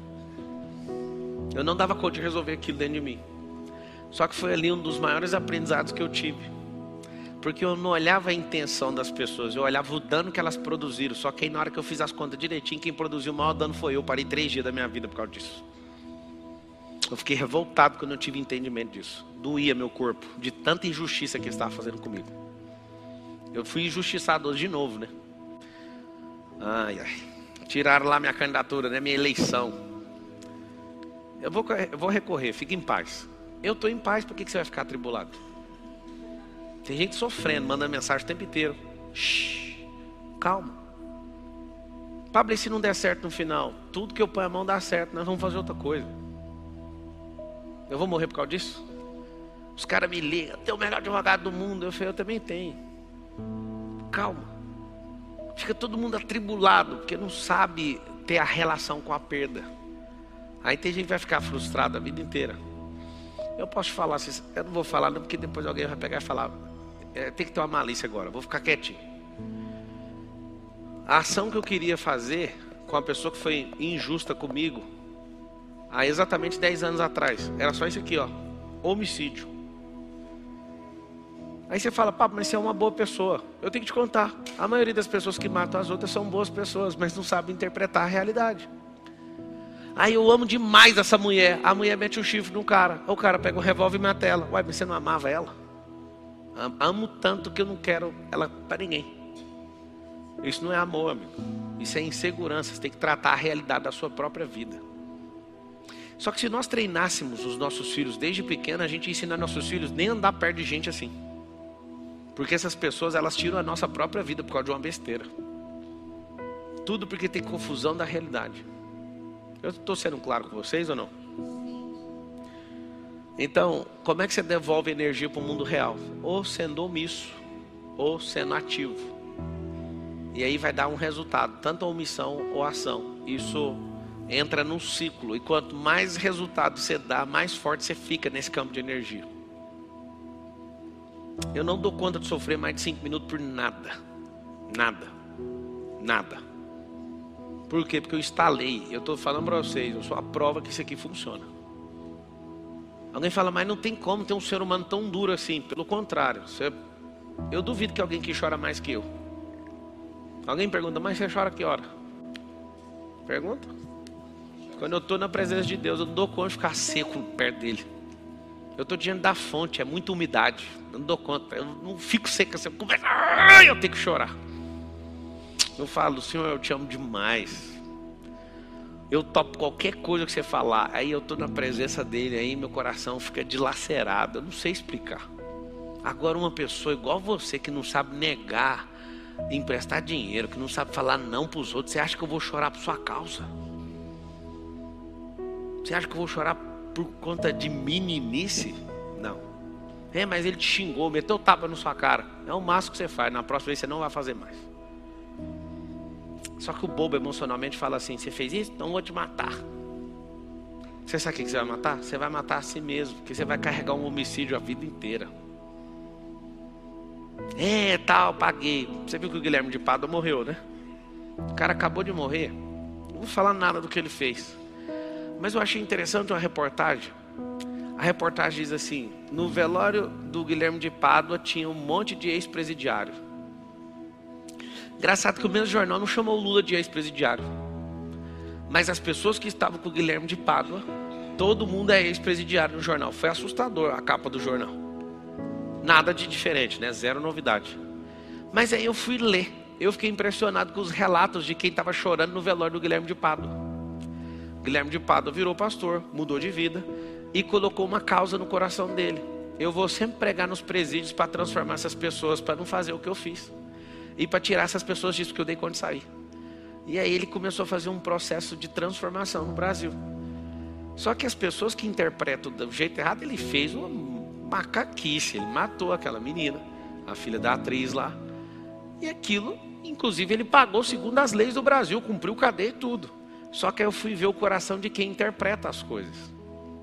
Eu não dava conta de resolver aquilo dentro de mim. Só que foi ali um dos maiores aprendizados que eu tive. Porque eu não olhava a intenção das pessoas, eu olhava o dano que elas produziram. Só que aí na hora que eu fiz as contas direitinho, quem produziu o maior dano foi eu. Parei três dias da minha vida por causa disso. Eu fiquei revoltado quando eu tive entendimento disso. Doía meu corpo de tanta injustiça que estava fazendo comigo. Eu fui injustiçado hoje de novo, né? Ai, ai. Tiraram lá minha candidatura, né? Minha eleição. Eu vou, eu vou recorrer, fique em paz. Eu estou em paz, por que, que você vai ficar atribulado? Tem gente sofrendo, mandando mensagem o tempo inteiro. Shhh, calma. Pablo, e se não der certo no final? Tudo que eu ponho a mão dá certo, nós vamos fazer outra coisa. Eu vou morrer por causa disso? Os caras me ligam, tem o melhor advogado do mundo. Eu falei, eu também tenho. Calma. Fica todo mundo atribulado, porque não sabe ter a relação com a perda. Aí tem gente que vai ficar frustrado a vida inteira. Eu posso falar, eu não vou falar não, porque depois alguém vai pegar e falar, é, tem que ter uma malícia agora, vou ficar quietinho. A ação que eu queria fazer com uma pessoa que foi injusta comigo há exatamente 10 anos atrás. Era só isso aqui, ó. Homicídio. Aí você fala, papo, mas você é uma boa pessoa. Eu tenho que te contar. A maioria das pessoas que matam as outras são boas pessoas, mas não sabem interpretar a realidade. Aí eu amo demais essa mulher. A mulher mete o chifre no cara. O cara pega o revólver e mata ela. Uai, mas você não amava ela? Amo tanto que eu não quero ela para ninguém. Isso não é amor, amigo. Isso é insegurança. Você tem que tratar a realidade da sua própria vida. Só que se nós treinássemos os nossos filhos desde pequeno, a gente ensina nossos filhos nem andar perto de gente assim. Porque essas pessoas, elas tiram a nossa própria vida por causa de uma besteira. Tudo porque tem confusão da realidade. Eu estou sendo claro com vocês ou não? Então, como é que você devolve energia para o mundo real? Ou sendo omisso, ou sendo ativo. E aí vai dar um resultado, tanto a omissão ou a ação. Isso entra num ciclo. E quanto mais resultado você dá, mais forte você fica nesse campo de energia. Eu não dou conta de sofrer mais de cinco minutos por nada. Nada. Nada. Por quê? Porque eu instalei. Eu estou falando para vocês, eu sou a prova que isso aqui funciona. Alguém fala, mas não tem como ter um ser humano tão duro assim. Pelo contrário, você... eu duvido que alguém que chora mais que eu. Alguém pergunta, mas você chora que hora? Pergunta. Quando eu estou na presença de Deus, eu não dou conta de ficar seco perto dele. Eu estou diante da fonte, é muita umidade. Eu não dou conta, eu não fico seco assim, eu, eu tenho que chorar. Eu falo, Senhor, eu te amo demais. Eu topo qualquer coisa que você falar. Aí eu estou na presença dele, aí meu coração fica dilacerado. Eu não sei explicar. Agora, uma pessoa igual você que não sabe negar, emprestar dinheiro, que não sabe falar não para os outros, você acha que eu vou chorar por sua causa? Você acha que eu vou chorar por conta de meninice? Não. É, mas ele te xingou, meteu tapa na sua cara. É o máximo que você faz. Na próxima vez você não vai fazer mais. Só que o bobo emocionalmente fala assim: você fez isso? Então eu vou te matar. Você sabe o que você vai matar? Você vai matar a si mesmo, porque você vai carregar um homicídio a vida inteira. É, tal, paguei. Você viu que o Guilherme de Pádua morreu, né? O cara acabou de morrer. Não vou falar nada do que ele fez. Mas eu achei interessante uma reportagem. A reportagem diz assim: no velório do Guilherme de Pádua tinha um monte de ex-presidiário. Engraçado que o mesmo jornal não chamou Lula de ex-presidiário. Mas as pessoas que estavam com o Guilherme de Pádua, todo mundo é ex-presidiário no jornal. Foi assustador a capa do jornal. Nada de diferente, né? Zero novidade. Mas aí eu fui ler. Eu fiquei impressionado com os relatos de quem estava chorando no velório do Guilherme de Pádua. Guilherme de Pádua virou pastor, mudou de vida e colocou uma causa no coração dele. Eu vou sempre pregar nos presídios para transformar essas pessoas, para não fazer o que eu fiz. E para tirar essas pessoas disso que eu dei quando saí. E aí ele começou a fazer um processo de transformação no Brasil. Só que as pessoas que interpretam do jeito errado, ele fez uma macaquice. Ele matou aquela menina, a filha da atriz lá. E aquilo, inclusive, ele pagou segundo as leis do Brasil, cumpriu cadeia e tudo. Só que eu fui ver o coração de quem interpreta as coisas.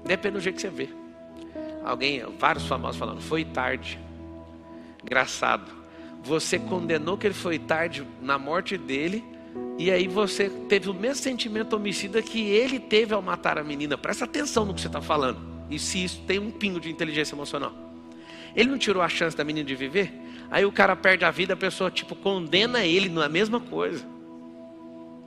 Depende do jeito que você vê. Alguém, vários famosos falando, foi tarde. Engraçado. Você condenou que ele foi tarde na morte dele, e aí você teve o mesmo sentimento homicida que ele teve ao matar a menina. Presta atenção no que você está falando. E se isso tem um pingo de inteligência emocional. Ele não tirou a chance da menina de viver? Aí o cara perde a vida, a pessoa tipo condena ele na mesma coisa.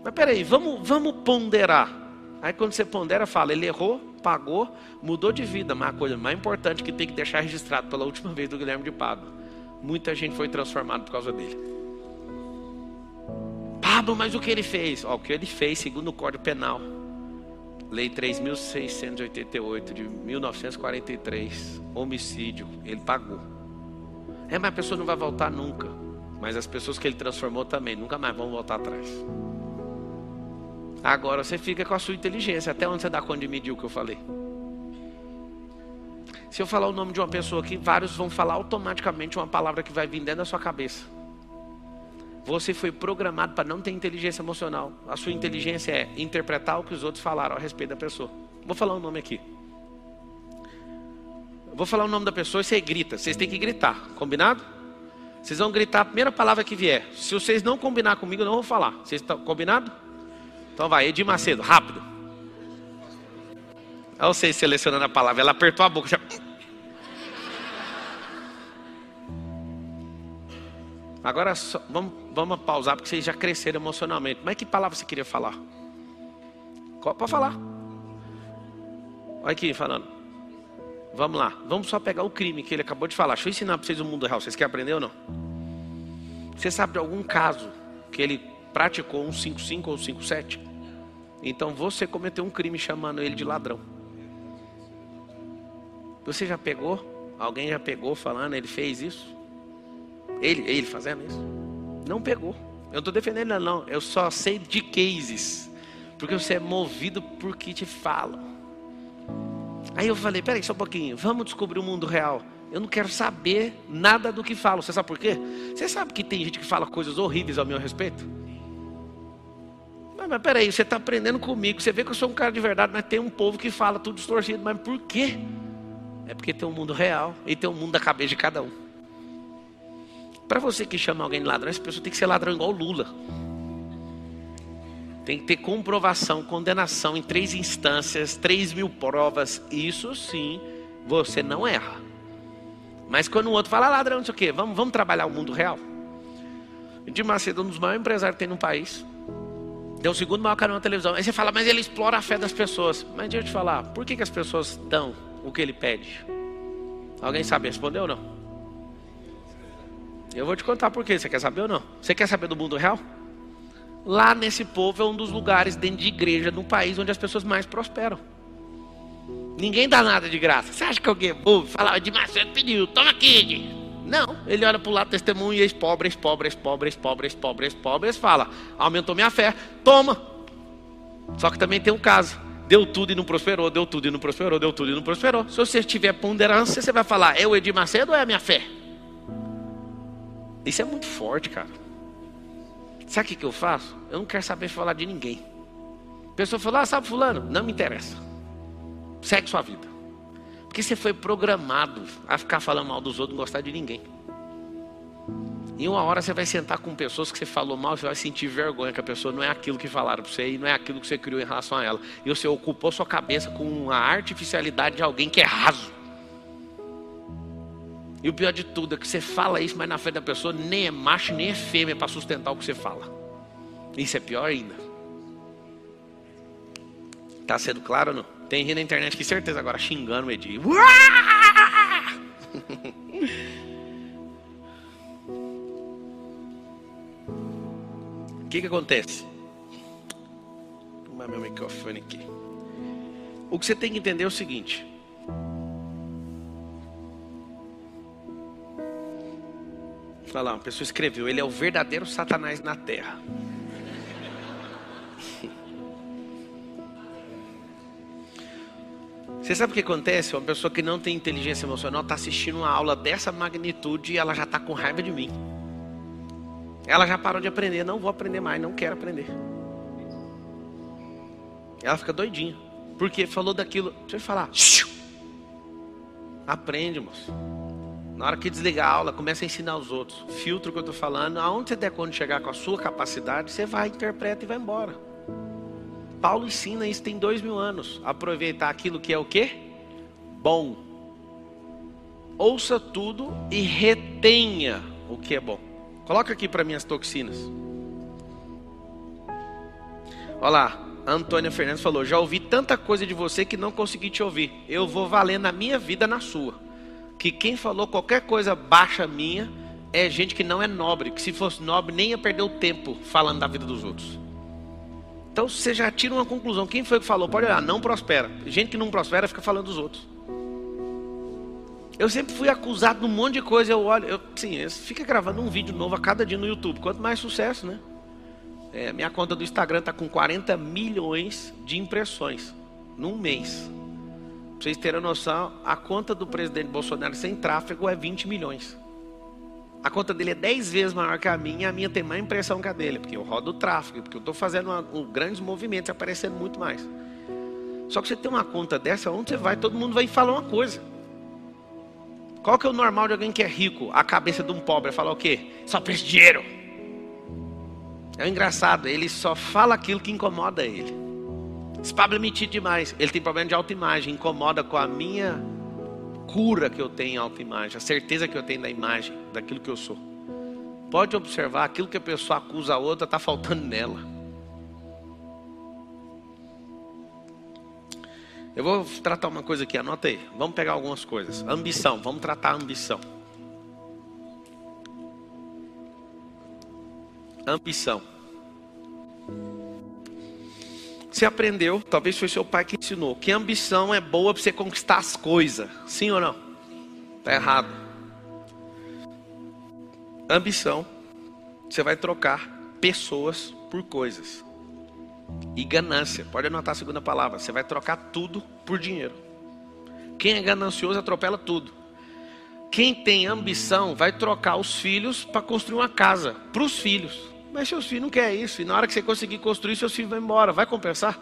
Mas peraí, vamos, vamos ponderar. Aí quando você pondera, fala, ele errou, pagou, mudou de vida. Mas a coisa mais importante que tem que deixar registrado pela última vez do Guilherme de Pádua. Muita gente foi transformada por causa dele. Pablo, mas o que ele fez? Ó, o que ele fez, segundo o Código Penal. Lei 3.688 de 1943. Homicídio. Ele pagou. É, mas a pessoa não vai voltar nunca. Mas as pessoas que ele transformou também nunca mais vão voltar atrás. Agora você fica com a sua inteligência. Até onde você dá conta de medir o que eu falei? Se eu falar o nome de uma pessoa aqui, vários vão falar automaticamente uma palavra que vai vir dentro da sua cabeça. Você foi programado para não ter inteligência emocional. A sua inteligência é interpretar o que os outros falaram a respeito da pessoa. Vou falar o um nome aqui. Vou falar o nome da pessoa e você grita. Vocês têm que gritar, combinado? Vocês vão gritar a primeira palavra que vier. Se vocês não combinar comigo, eu não vou falar. Vocês estão combinado? Então vai, Edir Macedo, rápido. Olha você selecionando a palavra. Ela apertou a boca. Já... Agora só, vamos, vamos pausar porque vocês já cresceram emocionalmente. Mas que palavra você queria falar? Pode falar. Olha aqui falando. Vamos lá, vamos só pegar o crime que ele acabou de falar. Deixa eu ensinar para vocês o mundo real. Vocês querem aprender ou não? Você sabe de algum caso que ele praticou um 55 ou 57? Então você cometeu um crime chamando ele de ladrão. Você já pegou? Alguém já pegou falando ele fez isso? Ele, ele fazendo isso? Não pegou. Eu não estou defendendo ele não. Eu só sei de cases. Porque você é movido por que te falam. Aí eu falei, peraí só um pouquinho, vamos descobrir o mundo real. Eu não quero saber nada do que falo. Você sabe por quê? Você sabe que tem gente que fala coisas horríveis ao meu respeito? Mas, mas peraí, você está aprendendo comigo. Você vê que eu sou um cara de verdade, mas tem um povo que fala tudo distorcido. Mas por quê? É porque tem um mundo real e tem um mundo da cabeça de cada um. Para você que chama alguém de ladrão, essa pessoa tem que ser ladrão igual Lula. Tem que ter comprovação, condenação em três instâncias, três mil provas. Isso sim, você não erra. Mas quando o outro fala ah, ladrão, não sei o quê, vamos, vamos trabalhar o mundo real. De Macedo, um dos maiores empresários que tem no país. Deu o segundo maior canal na televisão. Aí você fala, mas ele explora a fé das pessoas. Mas deixa eu te falar, por que, que as pessoas dão o que ele pede? Alguém sabe responder ou não? Eu vou te contar por quê. Você quer saber ou não? Você quer saber do mundo real? Lá nesse povo é um dos lugares dentro de igreja no país onde as pessoas mais prosperam. Ninguém dá nada de graça. Você acha que alguém é bobo? Fala, de Macedo pediu, toma aqui. Não, ele olha para o lado testemunho e ex pobres, pobres, pobres, pobres, pobres, pobres, fala, aumentou minha fé, toma. Só que também tem um caso. Deu tudo e não prosperou, deu tudo e não prosperou, deu tudo e não prosperou. Se você tiver ponderância, você vai falar, é o Edir Macedo ou é a minha fé? Isso é muito forte, cara. Sabe o que, que eu faço? Eu não quero saber falar de ninguém. A pessoa falou, ah, sabe fulano? Não me interessa. Segue sua vida. Porque você foi programado a ficar falando mal dos outros, não gostar de ninguém. E uma hora você vai sentar com pessoas que você falou mal, você vai sentir vergonha que a pessoa não é aquilo que falaram para você e não é aquilo que você criou em relação a ela. E você ocupou sua cabeça com a artificialidade de alguém que é raso. E o pior de tudo é que você fala isso, mas na frente da pessoa nem é macho nem é fêmea para sustentar o que você fala. Isso é pior ainda. Tá sendo claro ou não? Tem gente na internet que certeza agora xingando o Edir. [laughs] O que que acontece? Vou meu microfone aqui. O que você tem que entender é o seguinte. Olha lá, uma pessoa escreveu: Ele é o verdadeiro Satanás na terra. Você sabe o que acontece? Uma pessoa que não tem inteligência emocional está assistindo uma aula dessa magnitude e ela já está com raiva de mim. Ela já parou de aprender, não vou aprender mais, não quero aprender. Ela fica doidinha. Porque falou daquilo. Deixa eu falar. Aprende, moço. Na hora que desligar a aula, começa a ensinar os outros. Filtro o que eu estou falando. Aonde você der de chegar com a sua capacidade, você vai, interpreta e vai embora. Paulo ensina isso tem dois mil anos. Aproveitar aquilo que é o quê? Bom. Ouça tudo e retenha o que é bom. Coloca aqui para mim as toxinas. Olha lá, a Antônia Fernandes falou: Já ouvi tanta coisa de você que não consegui te ouvir. Eu vou valer na minha vida na sua que quem falou qualquer coisa baixa minha é gente que não é nobre, que se fosse nobre nem ia perder o tempo falando da vida dos outros. Então você já tira uma conclusão. Quem foi que falou? Pode olhar, não prospera. Gente que não prospera fica falando dos outros. Eu sempre fui acusado de um monte de coisa. Eu olho, eu, sim, fica gravando um vídeo novo a cada dia no YouTube. Quanto mais sucesso, né? É, minha conta do Instagram está com 40 milhões de impressões num mês. Pra vocês terem noção, a conta do presidente Bolsonaro sem tráfego é 20 milhões. A conta dele é 10 vezes maior que a minha, e a minha tem mais impressão que a dele, porque eu rodo o tráfego, porque eu estou fazendo uma, um, grandes movimentos, aparecendo muito mais. Só que você tem uma conta dessa, onde você vai, todo mundo vai falar uma coisa. Qual que é o normal de alguém que é rico? A cabeça de um pobre falar o quê? Só pensa dinheiro. É engraçado, ele só fala aquilo que incomoda ele. Esse Pablo é metido demais. Ele tem problema de autoimagem, incomoda com a minha cura que eu tenho em autoimagem, a certeza que eu tenho da imagem, daquilo que eu sou. Pode observar, aquilo que a pessoa acusa a outra está faltando nela. Eu vou tratar uma coisa aqui, anota aí. Vamos pegar algumas coisas. Ambição, vamos tratar a ambição. Ambição. Você aprendeu, talvez foi seu pai que ensinou, que ambição é boa para você conquistar as coisas. Sim ou não? Está errado. Ambição, você vai trocar pessoas por coisas. E ganância, pode anotar a segunda palavra, você vai trocar tudo por dinheiro. Quem é ganancioso atropela tudo. Quem tem ambição vai trocar os filhos para construir uma casa para os filhos. Mas seus filhos não querem isso. E na hora que você conseguir construir, seus filhos vão embora. Vai compensar?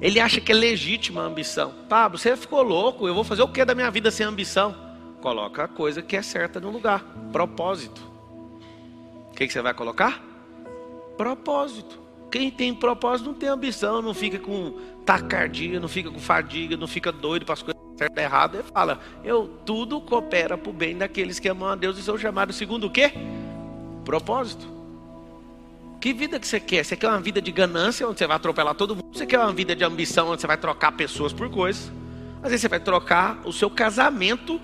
Ele acha que é legítima a ambição. Pablo, você ficou louco. Eu vou fazer o que da minha vida sem ambição? Coloca a coisa que é certa no lugar. Propósito. O que, que você vai colocar? Propósito. Quem tem propósito não tem ambição, não fica com tacardia, não fica com fadiga, não fica doido para as coisas certas e erradas. Ele fala, eu tudo coopera para o bem daqueles que amam a Deus e são chamados segundo o quê? Propósito. Que vida que você quer? Você quer uma vida de ganância, onde você vai atropelar todo mundo? Você quer uma vida de ambição, onde você vai trocar pessoas por coisas? Às vezes você vai trocar o seu casamento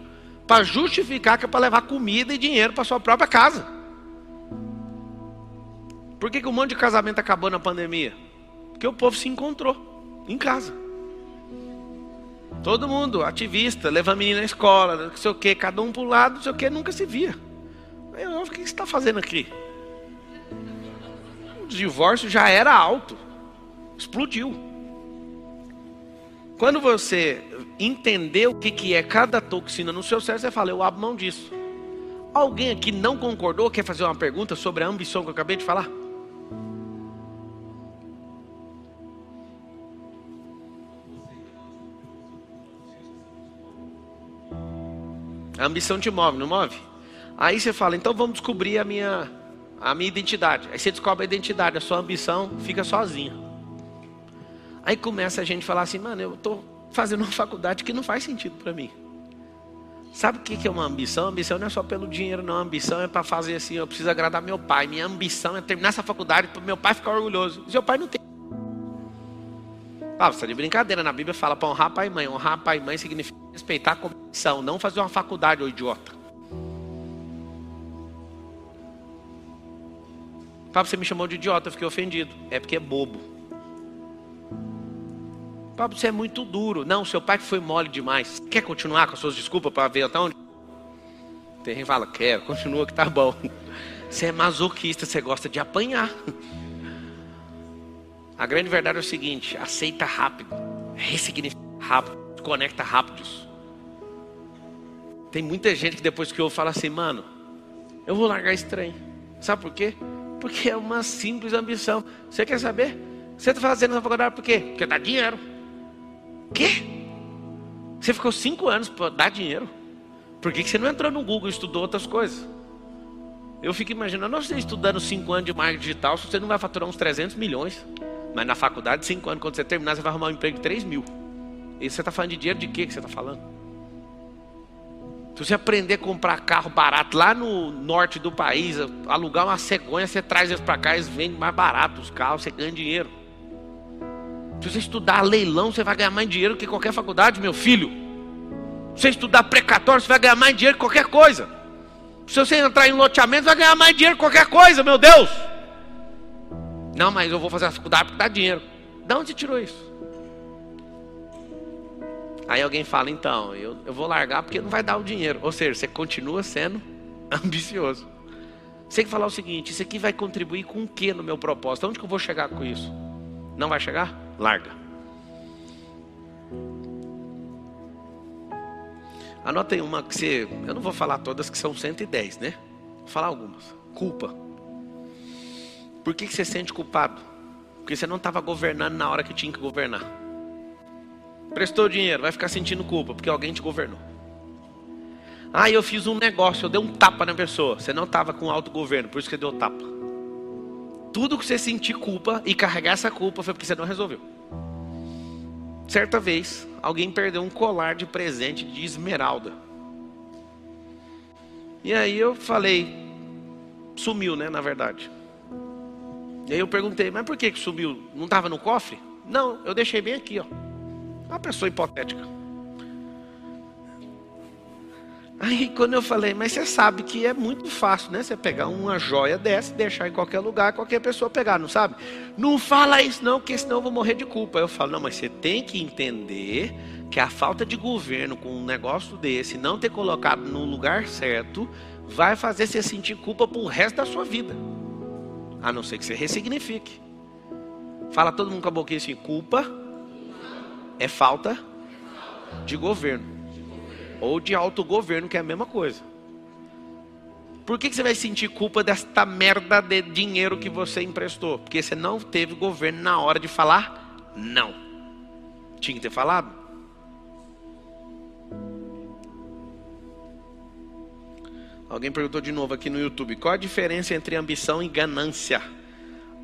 para justificar que é para levar comida e dinheiro para sua própria casa. Por que, que um monte de casamento acabou na pandemia? Porque o povo se encontrou em casa. Todo mundo, ativista, leva a menina na escola, não sei o que, cada um para um lado, não sei o que, nunca se via. Eu, o que você está fazendo aqui? Divórcio já era alto. Explodiu. Quando você entender o que, que é cada toxina no seu cérebro, você fala, eu abro mão disso. Alguém aqui não concordou, quer fazer uma pergunta sobre a ambição que eu acabei de falar? A ambição te move, não move? Aí você fala, então vamos descobrir a minha a minha identidade. Aí você descobre a identidade, a sua ambição fica sozinha. Aí começa a gente falar assim, mano, eu estou fazendo uma [laughs] faculdade que não faz sentido para mim. Sabe o que é uma ambição? A ambição não é só pelo dinheiro, não. A ambição é para fazer assim, eu preciso agradar meu pai. Minha ambição é terminar essa faculdade para meu pai ficar orgulhoso. Seu pai não tem. Ah, você está de brincadeira. Na Bíblia fala para honrar pai e mãe. Honrar pai e mãe significa respeitar a comissão, não fazer uma faculdade, ô idiota. Pablo, você me chamou de idiota, eu fiquei ofendido. É porque é bobo. Pablo, você é muito duro. Não, seu pai foi mole demais. Quer continuar com as suas desculpas para ver até onde? Tem quem fala, quero, continua que tá bom. Você é masoquista, você gosta de apanhar. A grande verdade é o seguinte: aceita rápido, ressignifica rápido, conecta rápido. Tem muita gente que depois que eu falo assim, mano, eu vou largar estranho. Sabe por quê? Porque é uma simples ambição. Você quer saber? Você está fazendo essa faculdade por quê? Porque dá dinheiro. Quê? Você ficou cinco anos para dar dinheiro? Por que você não entrou no Google e estudou outras coisas? Eu fico imaginando você estudando cinco anos de marketing digital, você não vai faturar uns 300 milhões. Mas na faculdade, cinco anos, quando você terminar, você vai arrumar um emprego de 3 mil. E você está falando de dinheiro de quê que você está falando? Se você aprender a comprar carro barato lá no norte do país, alugar uma cegonha, você traz eles para cá, eles vendem mais barato os carros, você ganha dinheiro. Se você estudar leilão, você vai ganhar mais dinheiro que qualquer faculdade, meu filho. Se você estudar precatório, você vai ganhar mais dinheiro que qualquer coisa. Se você entrar em loteamento, vai ganhar mais dinheiro que qualquer coisa, meu Deus. Não, mas eu vou fazer a faculdade porque dá dinheiro. De onde você tirou isso? Aí alguém fala, então, eu, eu vou largar porque não vai dar o dinheiro. Ou seja, você continua sendo [laughs] ambicioso. Você tem que falar o seguinte: isso aqui vai contribuir com o que no meu propósito? Onde que eu vou chegar com isso? Não vai chegar? Larga. Anota aí uma que você. Eu não vou falar todas que são 110, né? Vou falar algumas. Culpa. Por que, que você sente culpado? Porque você não estava governando na hora que tinha que governar. Prestou dinheiro, vai ficar sentindo culpa, porque alguém te governou. Ah, eu fiz um negócio, eu dei um tapa na pessoa. Você não estava com autogoverno, por isso que deu tapa. Tudo que você sentir culpa e carregar essa culpa foi porque você não resolveu. Certa vez, alguém perdeu um colar de presente de esmeralda. E aí eu falei, sumiu, né, na verdade. E aí eu perguntei, mas por que que sumiu? Não estava no cofre? Não, eu deixei bem aqui, ó. Uma pessoa hipotética. Aí quando eu falei, mas você sabe que é muito fácil, né? Você pegar uma joia dessa deixar em qualquer lugar, qualquer pessoa pegar, não sabe? Não fala isso não, porque senão eu vou morrer de culpa. Eu falo, não, mas você tem que entender que a falta de governo com um negócio desse, não ter colocado no lugar certo, vai fazer você sentir culpa pro resto da sua vida. A não ser que você ressignifique. Fala todo mundo com a boquinha assim, culpa é falta de governo ou de autogoverno, que é a mesma coisa. Por que, que você vai sentir culpa desta merda de dinheiro que você emprestou? Porque você não teve governo na hora de falar não. Tinha que ter falado. Alguém perguntou de novo aqui no YouTube: qual a diferença entre ambição e ganância?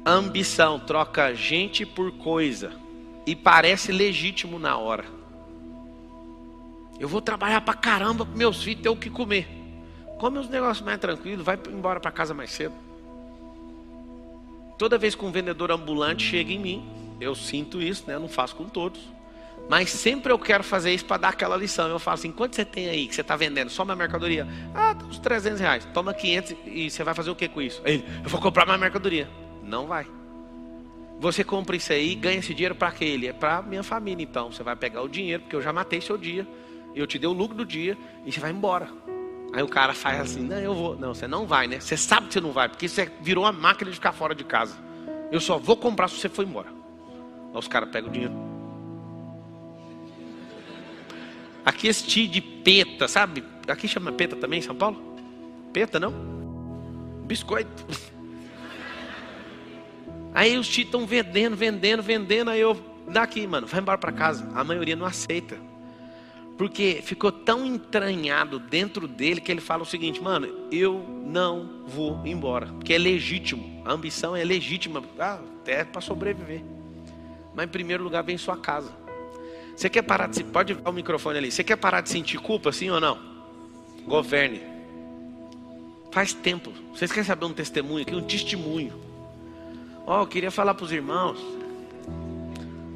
Ambição troca gente por coisa e parece legítimo na hora. Eu vou trabalhar pra caramba para meus filhos ter o que comer. Come os negócios mais tranquilos, vai embora para casa mais cedo. Toda vez que um vendedor ambulante chega em mim, eu sinto isso, né? Eu não faço com todos. Mas sempre eu quero fazer isso para dar aquela lição. Eu falo assim: quanto você tem aí que você está vendendo? Só minha mercadoria? Ah, tá uns 300 reais. Toma 500 e você vai fazer o que com isso? Ele, eu vou comprar mais mercadoria. Não vai. Você compra isso aí ganha esse dinheiro para quê? Ele é para minha família. Então você vai pegar o dinheiro, porque eu já matei seu dia eu te dei o lucro do dia e você vai embora. Aí o cara faz assim, não, eu vou. Não, você não vai, né? Você sabe que você não vai, porque você virou uma máquina de ficar fora de casa. Eu só vou comprar se você for embora. Aí os caras pegam o dinheiro. Aqui esse tio de peta, sabe? Aqui chama peta também em São Paulo? Peta, não? Biscoito. [laughs] Aí os tios estão vendendo, vendendo, vendendo. Aí eu, daqui, mano, vai embora para casa. A maioria não aceita. Porque ficou tão entranhado dentro dele que ele fala o seguinte, mano, eu não vou embora. Porque é legítimo. A ambição é legítima. Ah, é para sobreviver. Mas em primeiro lugar vem sua casa. Você quer parar de. Pode dar o microfone ali. Você quer parar de sentir culpa, sim ou não? Governe. Faz tempo. Vocês querem saber um testemunho aqui? Um testemunho. Ó, oh, eu queria falar para os irmãos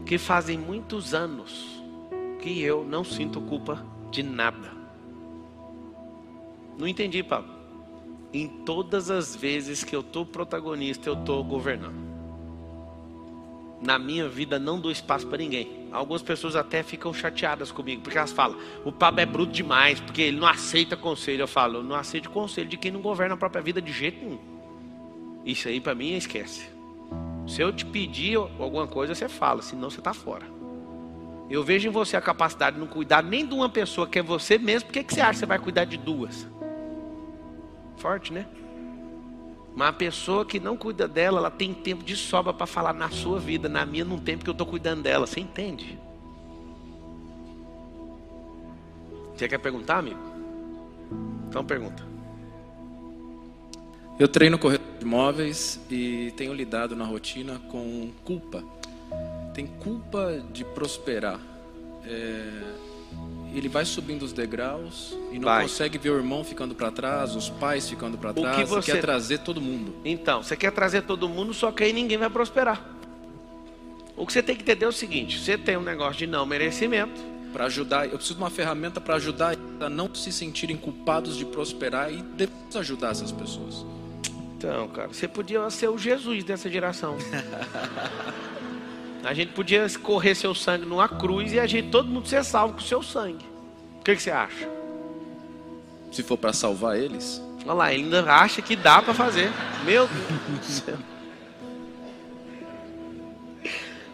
que fazem muitos anos que eu não sinto culpa de nada. Não entendi, Pablo. Em todas as vezes que eu estou protagonista, eu estou governando. Na minha vida não dou espaço para ninguém. Algumas pessoas até ficam chateadas comigo, porque elas falam: o Pablo é bruto demais, porque ele não aceita conselho. Eu falo: eu não aceito conselho de quem não governa a própria vida de jeito nenhum. Isso aí para mim esquece. Se eu te pedir alguma coisa, você fala, senão você está fora. Eu vejo em você a capacidade de não cuidar nem de uma pessoa que é você mesmo. Por que, você acha que você vai cuidar de duas? Forte, né? Mas a pessoa que não cuida dela, ela tem tempo de sobra para falar na sua vida. Na minha não tem porque eu estou cuidando dela. Você entende? Você quer perguntar, amigo? Então pergunta. Eu treino corretor de imóveis e tenho lidado na rotina com culpa tem culpa de prosperar. É, ele vai subindo os degraus e não vai. consegue ver o irmão ficando para trás, os pais ficando para trás. Que você quer trazer todo mundo. Então, você quer trazer todo mundo, só que aí ninguém vai prosperar. O que você tem que entender é o seguinte: você tem um negócio de não merecimento. Para ajudar, eu preciso de uma ferramenta para ajudar a não se sentirem culpados de prosperar e depois ajudar essas pessoas. Então, cara, você podia ser o Jesus dessa geração. [laughs] A gente podia correr seu sangue numa cruz e a gente todo mundo ser salvo com seu sangue. O que, que você acha? Se for para salvar eles? Olha lá, ele ainda acha que dá para fazer. Meu Deus do [laughs] céu.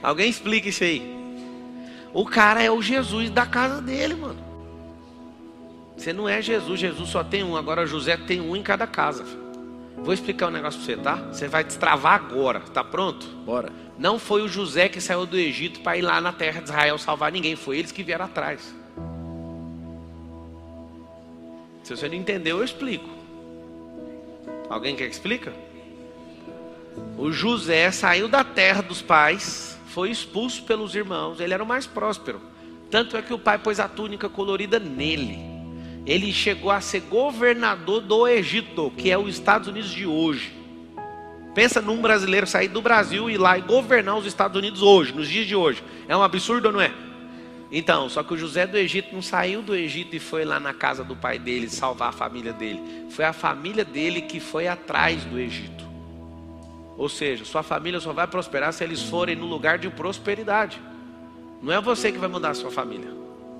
Alguém explica isso aí. O cara é o Jesus da casa dele, mano. Você não é Jesus, Jesus só tem um. Agora José tem um em cada casa. Vou explicar um negócio para você, tá? Você vai destravar agora. Tá pronto? Bora. Não foi o José que saiu do Egito para ir lá na terra de Israel salvar ninguém, foi eles que vieram atrás. Se você não entendeu, eu explico. Alguém quer que explica? O José saiu da terra dos pais, foi expulso pelos irmãos, ele era o mais próspero. Tanto é que o pai pôs a túnica colorida nele. Ele chegou a ser governador do Egito, que é os Estados Unidos de hoje. Pensa num brasileiro sair do Brasil e ir lá e governar os Estados Unidos hoje, nos dias de hoje. É um absurdo não é? Então, só que o José do Egito não saiu do Egito e foi lá na casa do pai dele salvar a família dele. Foi a família dele que foi atrás do Egito. Ou seja, sua família só vai prosperar se eles forem no lugar de prosperidade. Não é você que vai mudar a sua família.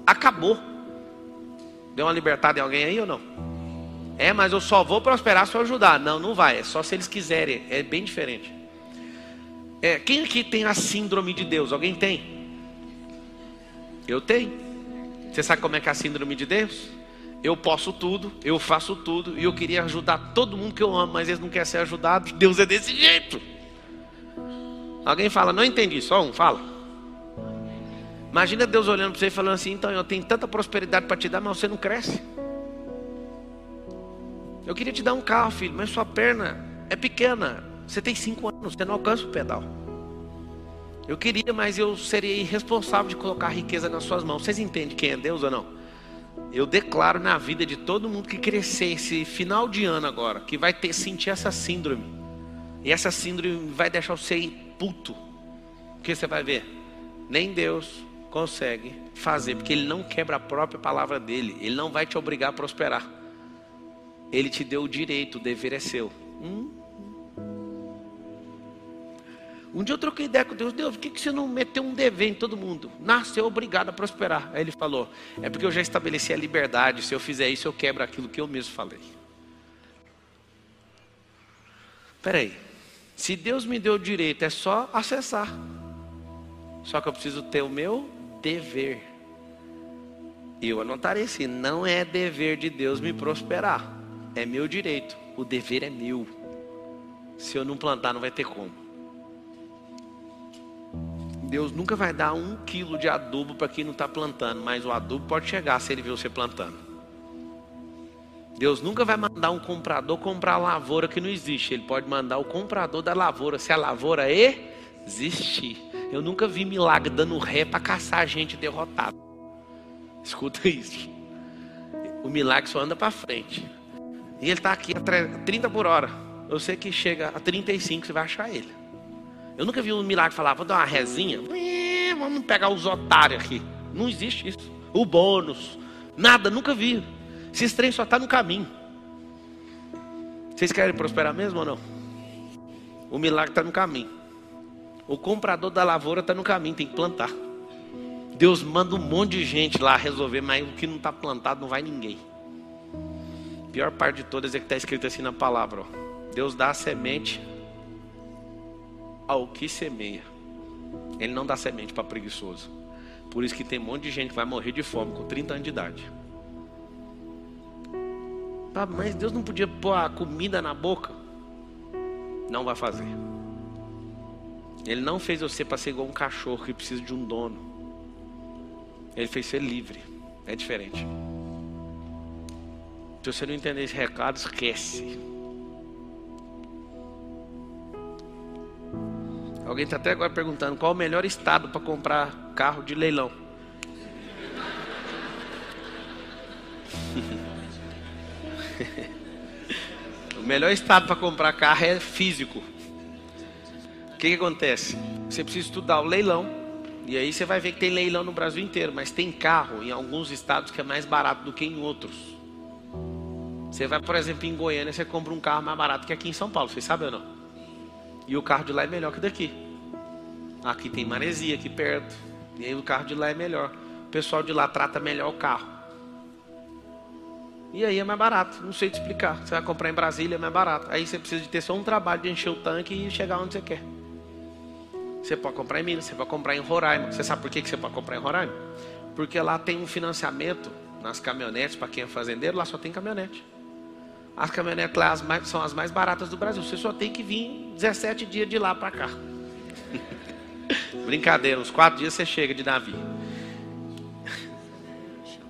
Acabou. Deu uma libertada em alguém aí ou não? É, mas eu só vou prosperar se eu ajudar. Não, não vai. É só se eles quiserem. É bem diferente. É, quem aqui tem a síndrome de Deus? Alguém tem? Eu tenho. Você sabe como é que é a síndrome de Deus? Eu posso tudo, eu faço tudo, e eu queria ajudar todo mundo que eu amo, mas eles não querem ser ajudados. Deus é desse jeito. Alguém fala, não entendi, só um, fala. Imagina Deus olhando para você e falando assim: então eu tenho tanta prosperidade para te dar, mas você não cresce. Eu queria te dar um carro, filho, mas sua perna é pequena. Você tem cinco anos, você não alcança o pedal. Eu queria, mas eu seria irresponsável de colocar riqueza nas suas mãos. Vocês entendem quem é Deus ou não? Eu declaro na vida de todo mundo que crescer esse final de ano agora, que vai ter sentir essa síndrome. E essa síndrome vai deixar você puto. Porque você vai ver, nem Deus consegue fazer, porque ele não quebra a própria palavra dele. Ele não vai te obrigar a prosperar. Ele te deu o direito, o dever é seu. Hum? Um dia eu troquei ideia com Deus, Deus, por que, que você não meteu um dever em todo mundo? Nasceu obrigado a prosperar. Aí ele falou, é porque eu já estabeleci a liberdade, se eu fizer isso eu quebro aquilo que eu mesmo falei. Peraí, se Deus me deu o direito, é só acessar. Só que eu preciso ter o meu dever. Eu anotarei assim, não é dever de Deus me prosperar. É meu direito. O dever é meu. Se eu não plantar, não vai ter como. Deus nunca vai dar um quilo de adubo para quem não está plantando, mas o adubo pode chegar se ele ver você plantando. Deus nunca vai mandar um comprador comprar lavoura que não existe. Ele pode mandar o comprador da lavoura, se a lavoura existir. Eu nunca vi milagre dando ré para caçar gente derrotada. Escuta [laughs] isso. O milagre só anda para frente. E ele está aqui a 30 por hora. Eu sei que chega a 35, você vai achar ele. Eu nunca vi um milagre falar, vou dar uma rezinha. Vamos pegar os otários aqui. Não existe isso. O bônus. Nada, nunca vi. Esse trem só está no caminho. Vocês querem prosperar mesmo ou não? O milagre está no caminho. O comprador da lavoura está no caminho, tem que plantar. Deus manda um monte de gente lá resolver, mas o que não está plantado não vai ninguém. A pior parte de todas é que está escrito assim na palavra: ó. Deus dá a semente ao que semeia. Ele não dá semente para preguiçoso. Por isso que tem um monte de gente que vai morrer de fome com 30 anos de idade. Mas Deus não podia pôr a comida na boca? Não vai fazer. Ele não fez você para ser igual um cachorro que precisa de um dono. Ele fez ser livre. É diferente. Se você não entender esse recado, esquece. Alguém está até agora perguntando qual o melhor estado para comprar carro de leilão. [laughs] o melhor estado para comprar carro é físico. Que, que acontece? Você precisa estudar o leilão. E aí você vai ver que tem leilão no Brasil inteiro, mas tem carro em alguns estados que é mais barato do que em outros. Você vai, por exemplo, em Goiânia, você compra um carro mais barato que aqui em São Paulo, vocês sabem ou não? E o carro de lá é melhor que daqui. Aqui tem maresia, aqui perto. E aí o carro de lá é melhor. O pessoal de lá trata melhor o carro. E aí é mais barato. Não sei te explicar. Você vai comprar em Brasília, é mais barato. Aí você precisa de ter só um trabalho de encher o tanque e chegar onde você quer. Você pode comprar em Minas, você pode comprar em Roraima. Você sabe por que você pode comprar em Roraima? Porque lá tem um financiamento nas caminhonetes, para quem é fazendeiro, lá só tem caminhonete. As caminhonetes lá são as mais baratas do Brasil. Você só tem que vir 17 dias de lá para cá. [laughs] Brincadeira, uns quatro dias você chega de navio.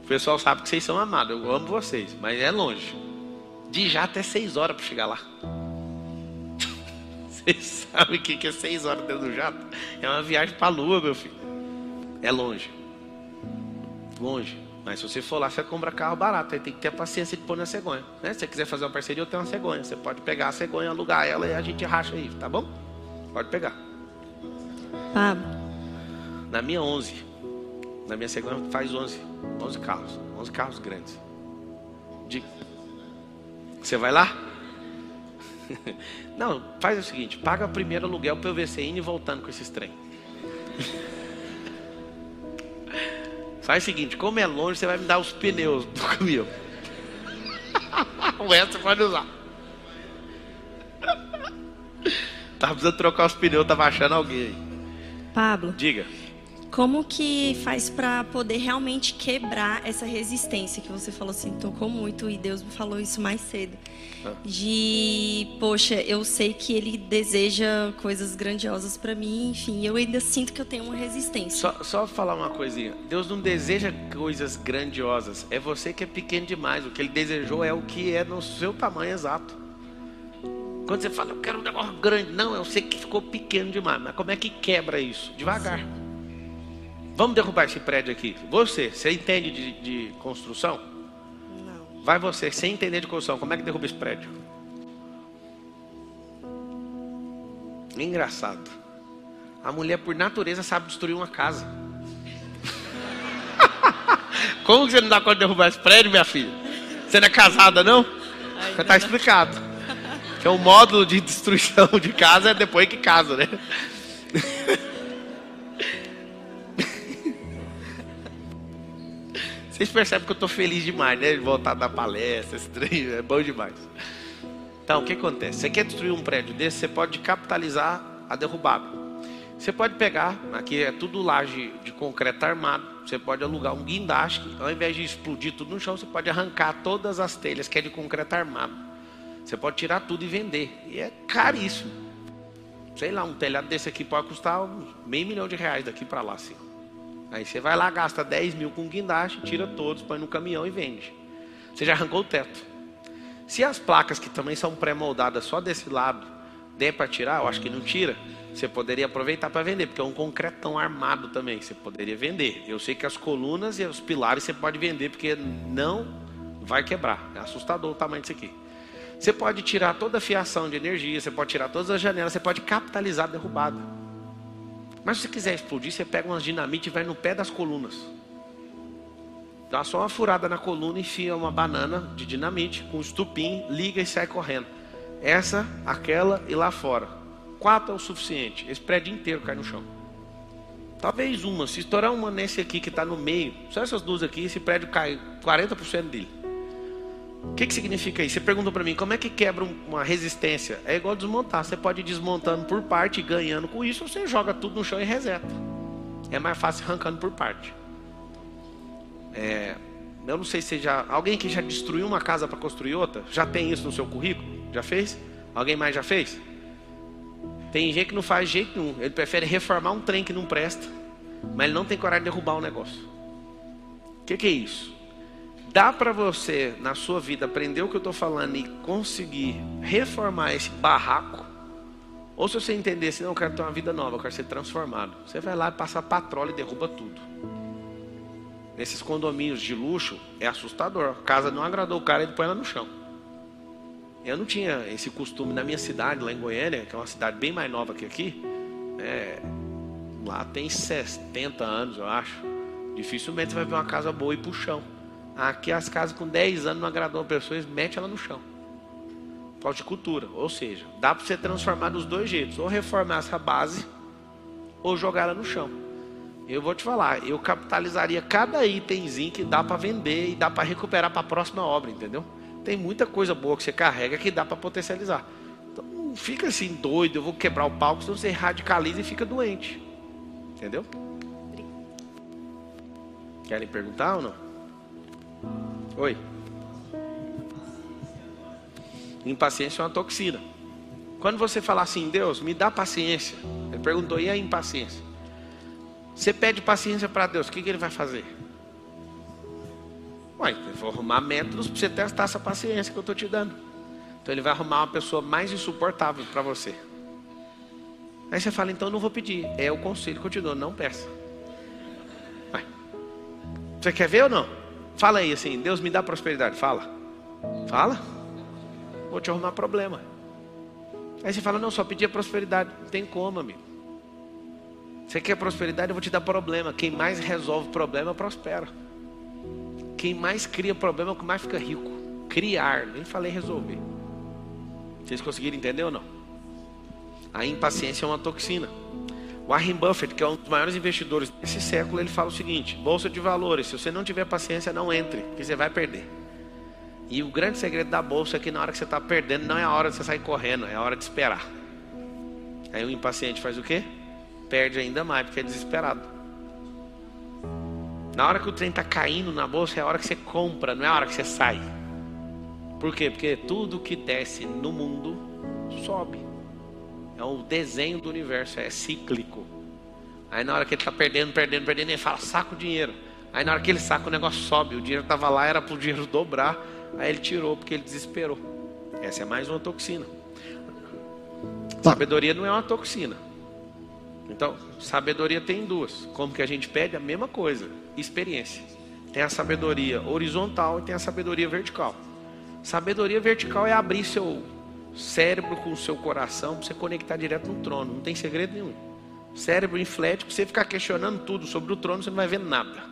O pessoal sabe que vocês são amados, eu amo vocês, mas é longe. De já até seis horas para chegar lá. Vocês [laughs] sabem o que é seis horas dentro do jato? É uma viagem para a lua, meu filho. É longe. Longe. Mas se você for lá, você compra carro barato. Aí tem que ter paciência de pôr na cegonha. Né? Se você quiser fazer uma parceria, eu tenho uma cegonha. Você pode pegar a cegonha, alugar ela e a gente racha aí, tá bom? Pode pegar. Pablo. Na minha 11. Na minha cegonha faz 11. 11 carros. 11 carros grandes. De... Você vai lá? [laughs] Não, faz o seguinte: paga primeiro aluguel PVC indo e voltando com esses trem. [laughs] Faz o seguinte: como é longe, você vai me dar os pneus do caminhão. [laughs] o resto você pode usar. Tava precisando trocar os pneus, tava achando alguém aí. Pablo. Diga. Como que faz para poder realmente quebrar essa resistência que você falou assim, tocou muito e Deus me falou isso mais cedo. Ah. De, poxa, eu sei que ele deseja coisas grandiosas para mim, enfim, eu ainda sinto que eu tenho uma resistência. Só, só falar uma coisinha. Deus não deseja coisas grandiosas. É você que é pequeno demais. O que ele desejou é o que é no seu tamanho exato. Quando você fala, eu quero um negócio grande. Não, eu sei que ficou pequeno demais. Mas como é que quebra isso? Devagar. Vamos derrubar esse prédio aqui. Você, você entende de, de construção? Não. Vai você, sem entender de construção, como é que derruba esse prédio? Engraçado. A mulher, por natureza, sabe destruir uma casa. [laughs] Como que você não dá conta de derrubar esse prédio, minha filha? Você não é casada, não? Já está explicado. Que é o módulo de destruição de casa é depois que casa, né? [laughs] Vocês percebem que eu estou feliz demais, né? De voltar da palestra, esse trem, é bom demais. Então, o que acontece? Você quer destruir um prédio desse, você pode capitalizar a derrubada. Você pode pegar, aqui é tudo laje de concreto armado, você pode alugar um guindaste, ao invés de explodir tudo no chão, você pode arrancar todas as telhas que é de concreto armado. Você pode tirar tudo e vender. E é caríssimo. Sei lá, um telhado desse aqui pode custar meio milhão de reais daqui para lá, assim. Aí você vai lá, gasta 10 mil com guindaste, tira todos, põe no caminhão e vende. Você já arrancou o teto. Se as placas que também são pré-moldadas só desse lado der para tirar, eu acho que não tira, você poderia aproveitar para vender, porque é um concretão armado também, você poderia vender. Eu sei que as colunas e os pilares você pode vender, porque não vai quebrar. É assustador o tamanho disso aqui. Você pode tirar toda a fiação de energia, você pode tirar todas as janelas, você pode capitalizar a derrubada. Mas se você quiser explodir, você pega umas dinamite e vai no pé das colunas. Dá só uma furada na coluna, enfia uma banana de dinamite com estupim, liga e sai correndo. Essa, aquela e lá fora. Quatro é o suficiente. Esse prédio inteiro cai no chão. Talvez uma. Se estourar uma nesse aqui que está no meio, só essas duas aqui, esse prédio cai 40% dele. O que, que significa isso? Você perguntou para mim, como é que quebra uma resistência? É igual desmontar. Você pode ir desmontando por parte e ganhando com isso, ou você joga tudo no chão e reseta. É mais fácil arrancando por parte. É, eu não sei se já. Alguém que já destruiu uma casa para construir outra? Já tem isso no seu currículo? Já fez? Alguém mais já fez? Tem gente que não faz jeito nenhum. Ele prefere reformar um trem que não presta, mas ele não tem coragem de derrubar o um negócio. O que, que é isso? Dá para você, na sua vida, aprender o que eu estou falando e conseguir reformar esse barraco? Ou se você entender assim, não, eu quero ter uma vida nova, eu quero ser transformado. Você vai lá e passa a patrola e derruba tudo. Nesses condomínios de luxo, é assustador. A casa não agradou o cara ele põe ela no chão. Eu não tinha esse costume na minha cidade, lá em Goiânia, que é uma cidade bem mais nova que aqui. É, lá tem 70 anos, eu acho. Dificilmente você vai ver uma casa boa e chão. Aqui as casas com 10 anos não agradam a pessoa, eles metem ela no chão. Falta de cultura. Ou seja, dá para você transformar dos dois jeitos. Ou reformar essa base, ou jogar ela no chão. Eu vou te falar, eu capitalizaria cada itemzinho que dá para vender e dá para recuperar para a próxima obra, entendeu? Tem muita coisa boa que você carrega que dá para potencializar. Então não fica assim doido, eu vou quebrar o palco, senão você radicaliza e fica doente. Entendeu? Querem perguntar ou não? Oi. Impaciência é uma toxina. Quando você falar assim, Deus, me dá paciência. Ele perguntou, e a impaciência? Você pede paciência para Deus, o que, que ele vai fazer? Ué, eu vou arrumar métodos para você testar essa paciência que eu estou te dando. Então ele vai arrumar uma pessoa mais insuportável para você. Aí você fala, então não vou pedir. É o conselho que eu te dou, não peça. Você quer ver ou não? Fala aí assim, Deus me dá prosperidade. Fala. Fala. Vou te arrumar problema. Aí você fala, não, só pedir prosperidade. Não tem como, amigo. Você quer prosperidade, eu vou te dar problema. Quem mais resolve problema, prospera. Quem mais cria problema, é o que mais fica rico. Criar, nem falei resolver. Vocês conseguiram entender ou não? A impaciência é uma toxina. Warren Buffett, que é um dos maiores investidores desse século, ele fala o seguinte: bolsa de valores, se você não tiver paciência, não entre, porque você vai perder. E o grande segredo da bolsa é que na hora que você está perdendo, não é a hora de você sair correndo, é a hora de esperar. Aí o impaciente faz o quê? Perde ainda mais, porque é desesperado. Na hora que o trem está caindo na bolsa, é a hora que você compra, não é a hora que você sai. Por quê? Porque tudo que desce no mundo sobe. É o desenho do universo, é cíclico. Aí na hora que ele está perdendo, perdendo, perdendo, ele fala, saca o dinheiro. Aí na hora que ele saca, o negócio sobe. O dinheiro estava lá, era para o dinheiro dobrar. Aí ele tirou porque ele desesperou. Essa é mais uma toxina. Sabedoria não é uma toxina. Então, sabedoria tem duas. Como que a gente pede? A mesma coisa. Experiência. Tem a sabedoria horizontal e tem a sabedoria vertical. Sabedoria vertical é abrir seu cérebro com o seu coração para você conectar direto no trono. Não tem segredo nenhum. Cérebro inflético, você ficar questionando tudo sobre o trono, você não vai ver nada.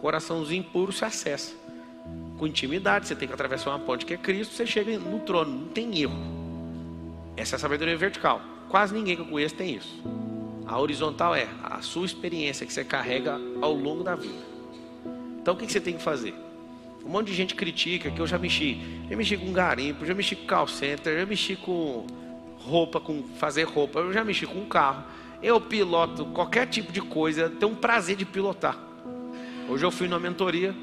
Coraçãozinho puro se acessa. Com intimidade, você tem que atravessar uma ponte que é Cristo, você chega no trono, não tem erro. Essa é a sabedoria vertical. Quase ninguém que eu conheço tem isso. A horizontal é a sua experiência que você carrega ao longo da vida. Então o que você tem que fazer? Um monte de gente critica que eu já mexi. Já mexi com garimpo, já mexi com call center, já mexi com roupa, com fazer roupa, eu já mexi com carro. Eu piloto qualquer tipo de coisa, tenho um prazer de pilotar. Hoje eu fui numa mentoria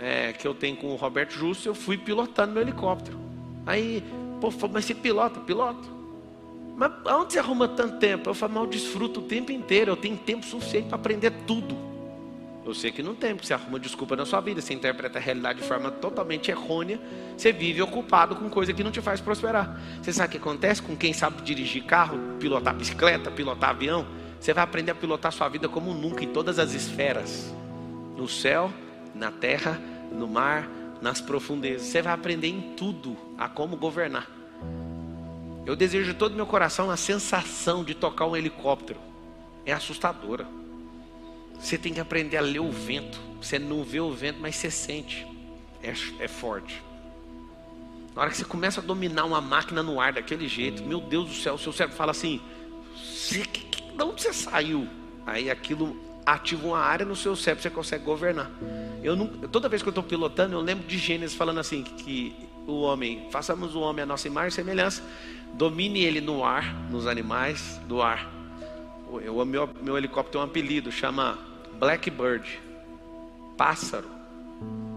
é, que eu tenho com o Roberto Justo, eu fui pilotando meu helicóptero. Aí, pô, mas você pilota? Piloto. Mas aonde você arruma tanto tempo? Eu falo, mas eu desfruto o tempo inteiro, eu tenho tempo suficiente para aprender tudo. Eu sei que não tem, porque você arruma desculpa na sua vida, você interpreta a realidade de forma totalmente errônea, você vive ocupado com coisa que não te faz prosperar. Você sabe o que acontece com quem sabe dirigir carro, pilotar bicicleta, pilotar avião? Você vai aprender a pilotar sua vida como nunca, em todas as esferas: no céu, na terra, no mar, nas profundezas. Você vai aprender em tudo a como governar. Eu desejo de todo meu coração a sensação de tocar um helicóptero. É assustadora. Você tem que aprender a ler o vento. Você não vê o vento, mas você sente. É, é forte. Na hora que você começa a dominar uma máquina no ar daquele jeito, meu Deus do céu, o seu cérebro fala assim: que, que, de onde você saiu? Aí aquilo ativa uma área no seu cérebro, você consegue governar. Eu toda vez que eu estou pilotando, eu lembro de Gênesis falando assim: que, que o homem, façamos o homem a nossa imagem e semelhança, domine ele no ar, nos animais do ar. O meu, meu helicóptero tem um apelido, chama Blackbird, pássaro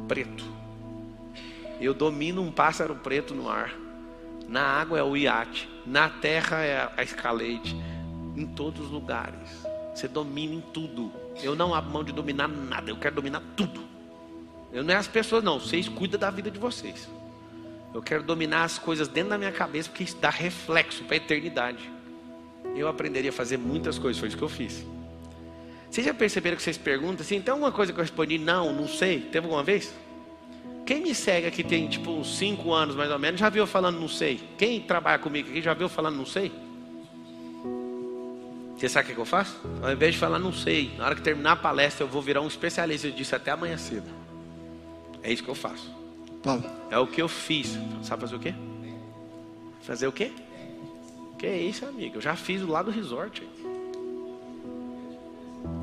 preto. Eu domino um pássaro preto no ar. Na água é o iate, na terra é a escalade, em todos os lugares. Você domina em tudo. Eu não abro mão de dominar nada, eu quero dominar tudo. Eu não é as pessoas, não. Vocês cuidam da vida de vocês. Eu quero dominar as coisas dentro da minha cabeça, porque isso dá reflexo para a eternidade. Eu aprenderia a fazer muitas coisas, foi isso que eu fiz. Vocês já perceberam que vocês perguntam assim? Tem alguma coisa que eu respondi? Não, não sei. Teve alguma vez? Quem me segue aqui tem tipo uns 5 anos mais ou menos, já viu falando não sei? Quem trabalha comigo aqui já viu falando não sei? Você sabe o que eu faço? Ao invés de falar não sei, na hora que terminar a palestra eu vou virar um especialista disso até amanhã cedo. É isso que eu faço. Paulo. É o que eu fiz. Sabe fazer o quê? Fazer o quê? Que é isso, amigo? Eu já fiz lá do resort.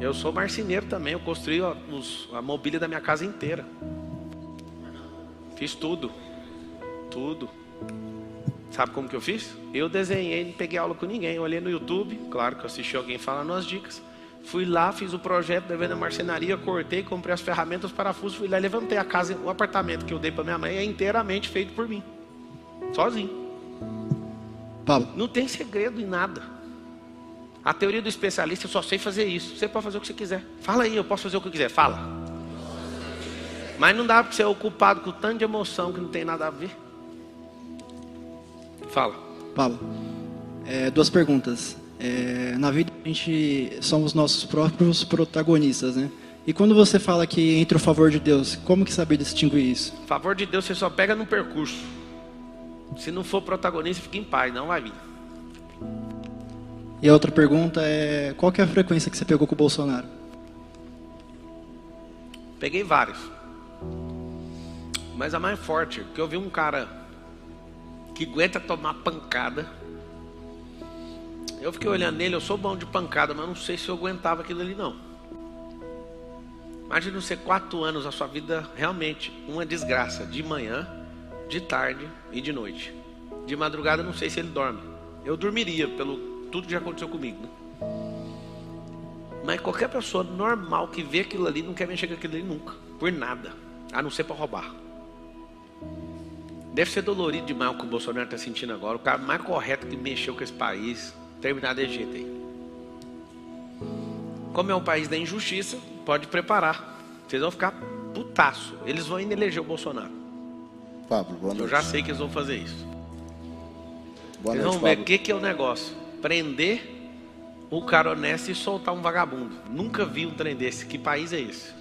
Eu sou marceneiro também, eu construí a, os, a mobília da minha casa inteira. Fiz tudo. Tudo. Sabe como que eu fiz? Eu desenhei, não peguei aula com ninguém. Eu olhei no YouTube, claro que eu assisti alguém falando as dicas. Fui lá, fiz o projeto da venda marcenaria, cortei, comprei as ferramentas, os parafusos, fui lá e levantei a casa, o apartamento que eu dei para minha mãe é inteiramente feito por mim. Sozinho. Paulo. Não tem segredo em nada. A teoria do especialista, eu só sei fazer isso. Você pode fazer o que você quiser. Fala aí, eu posso fazer o que eu quiser. Fala. Mas não dá para ser ocupado com tanto de emoção que não tem nada a ver. Fala. Paulo, é, duas perguntas. É, na vida a gente somos nossos próprios protagonistas, né? E quando você fala que entre o favor de Deus, como que saber distinguir isso? Favor de Deus você só pega no percurso. Se não for protagonista, fica em paz, não vai vir. E a outra pergunta é, qual que é a frequência que você pegou com o Bolsonaro? Peguei vários. Mas a mais forte, porque eu vi um cara que aguenta tomar pancada. Eu fiquei olhando nele, eu sou bom de pancada, mas não sei se eu aguentava aquilo ali não. Imagina você quatro anos a sua vida realmente uma desgraça, de manhã, de tarde e de noite. De madrugada não sei se ele dorme. Eu dormiria pelo tudo que já aconteceu comigo. Né? Mas qualquer pessoa normal que vê aquilo ali não quer mexer com aquilo ali nunca, por nada, a não ser para roubar. Deve ser dolorido demais o que o Bolsonaro está sentindo agora. O cara mais correto que mexeu com esse país, terminar desse jeito aí. Como é um país da injustiça, pode preparar. Vocês vão ficar putaço. Eles vão ainda eleger o Bolsonaro. Pablo, boa noite. Eu já sei que eles vão fazer isso. Boa Vocês noite, vão ver o que, que é o negócio. Prender o cara honesto e soltar um vagabundo. Nunca vi um trem desse. Que país é esse?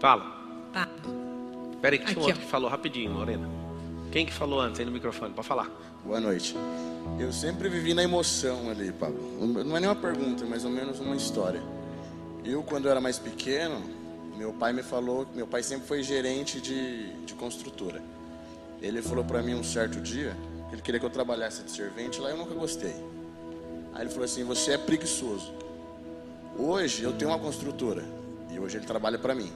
Fala. Tá. Peraí que tinha um outro que falou rapidinho, Lorena. Quem que falou antes aí no microfone? Pode falar. Boa noite. Eu sempre vivi na emoção ali, Pablo. Não é nenhuma pergunta, é mais ou menos uma história. Eu, quando eu era mais pequeno, meu pai me falou, meu pai sempre foi gerente de, de construtora. Ele falou pra mim um certo dia ele queria que eu trabalhasse de servente lá, eu nunca gostei. Aí ele falou assim: "Você é preguiçoso". Hoje eu tenho uma construtora e hoje ele trabalha pra mim.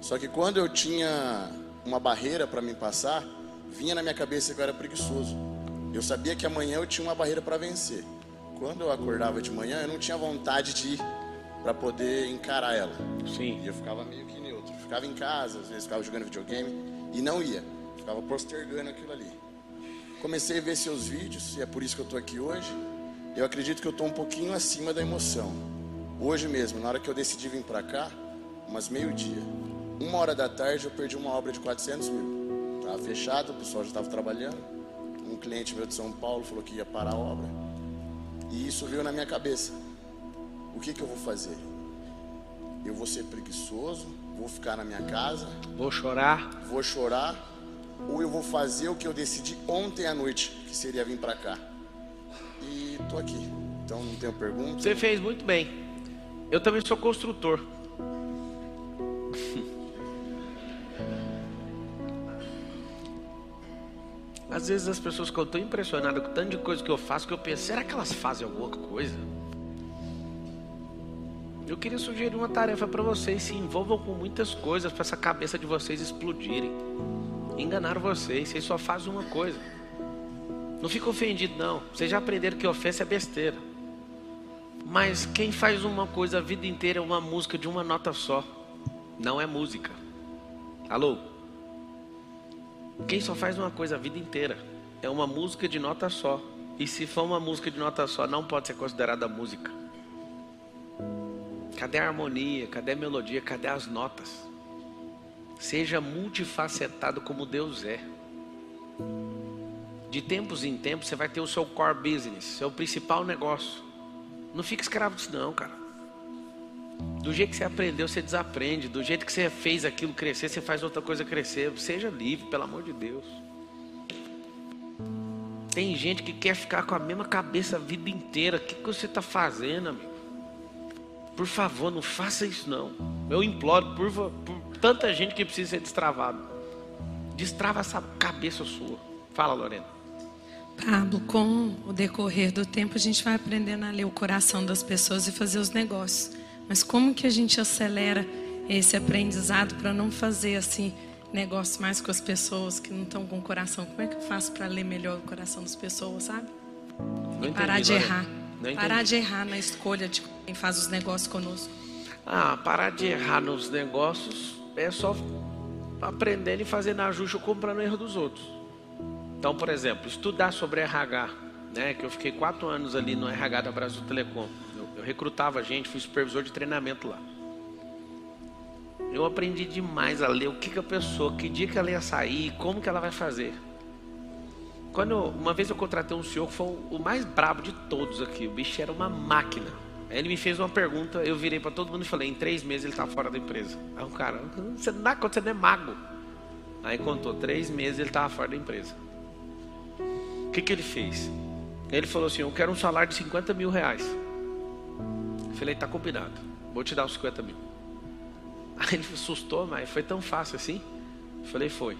Só que quando eu tinha uma barreira para me passar, vinha na minha cabeça que eu era preguiçoso. Eu sabia que amanhã eu tinha uma barreira para vencer. Quando eu acordava de manhã, eu não tinha vontade de ir para poder encarar ela. Sim. E eu ficava meio que neutro. Ficava em casa, às vezes ficava jogando videogame e não ia. Ficava postergando aquilo ali. Comecei a ver seus vídeos e é por isso que eu estou aqui hoje. Eu acredito que eu estou um pouquinho acima da emoção. Hoje mesmo, na hora que eu decidi vir para cá, umas meio-dia, uma hora da tarde, eu perdi uma obra de 400 mil. Estava fechado, o pessoal já estava trabalhando. Um cliente meu de São Paulo falou que ia parar a obra. E isso veio na minha cabeça. O que, que eu vou fazer? Eu vou ser preguiçoso, vou ficar na minha casa, Vou chorar. vou chorar, ou eu vou fazer o que eu decidi ontem à noite, que seria vir para cá. E tô aqui. Então não tenho pergunta. Você fez muito bem. Eu também sou construtor. [laughs] Às vezes as pessoas ficam tão impressionadas com o tanto de coisa que eu faço que eu penso, será que elas fazem alguma coisa? Eu queria sugerir uma tarefa para vocês, se envolvam com muitas coisas para essa cabeça de vocês explodirem. Enganaram vocês, vocês só fazem uma coisa. Não fica ofendido não. Vocês já aprenderam que ofensa é besteira. Mas quem faz uma coisa a vida inteira é uma música de uma nota só. Não é música. Alô? Quem só faz uma coisa a vida inteira é uma música de nota só. E se for uma música de nota só, não pode ser considerada música. Cadê a harmonia? Cadê a melodia? Cadê as notas? Seja multifacetado como Deus é. De tempos em tempos você vai ter o seu core business, seu principal negócio. Não fica escravo disso não, cara. Do jeito que você aprendeu, você desaprende. Do jeito que você fez aquilo crescer, você faz outra coisa crescer. Seja livre, pelo amor de Deus. Tem gente que quer ficar com a mesma cabeça a vida inteira. O que, que você está fazendo, amigo? Por favor, não faça isso não. Eu imploro por, por tanta gente que precisa ser destravado. Destrava essa cabeça sua. Fala, Lorena. Pablo, com o decorrer do tempo, a gente vai aprendendo a ler o coração das pessoas e fazer os negócios. Mas como que a gente acelera esse aprendizado para não fazer assim negócio mais com as pessoas que não estão com o coração? Como é que eu faço para ler melhor o coração das pessoas, sabe? Não E parar entendi, de errar. Não Parar entendi. de errar na escolha de quem faz os negócios conosco. Ah, parar de errar nos negócios é só aprender e fazer na justa comprando erro dos outros. Então, por exemplo, estudar sobre RH, né? Que eu fiquei quatro anos ali no RH da Brasil Telecom. Eu, eu recrutava gente, fui supervisor de treinamento lá. Eu aprendi demais a ler o que, que a pessoa, que dia que ela ia sair, como que ela vai fazer. Quando eu- uma vez eu contratei um senhor que foi o mais brabo de todos aqui. O bicho era uma máquina. Aí ele me fez uma pergunta, eu virei para todo mundo e falei: em três meses ele tá fora da empresa. Aí um cara, você não dá conta, você não é mago. Aí contou, três meses ele tava fora da empresa. O que, que ele fez? Ele falou assim: Eu quero um salário de 50 mil reais. Eu falei: Tá combinado, vou te dar os 50 mil. Aí ele [laughs] assustou, mas foi tão fácil assim? Eu falei: Foi.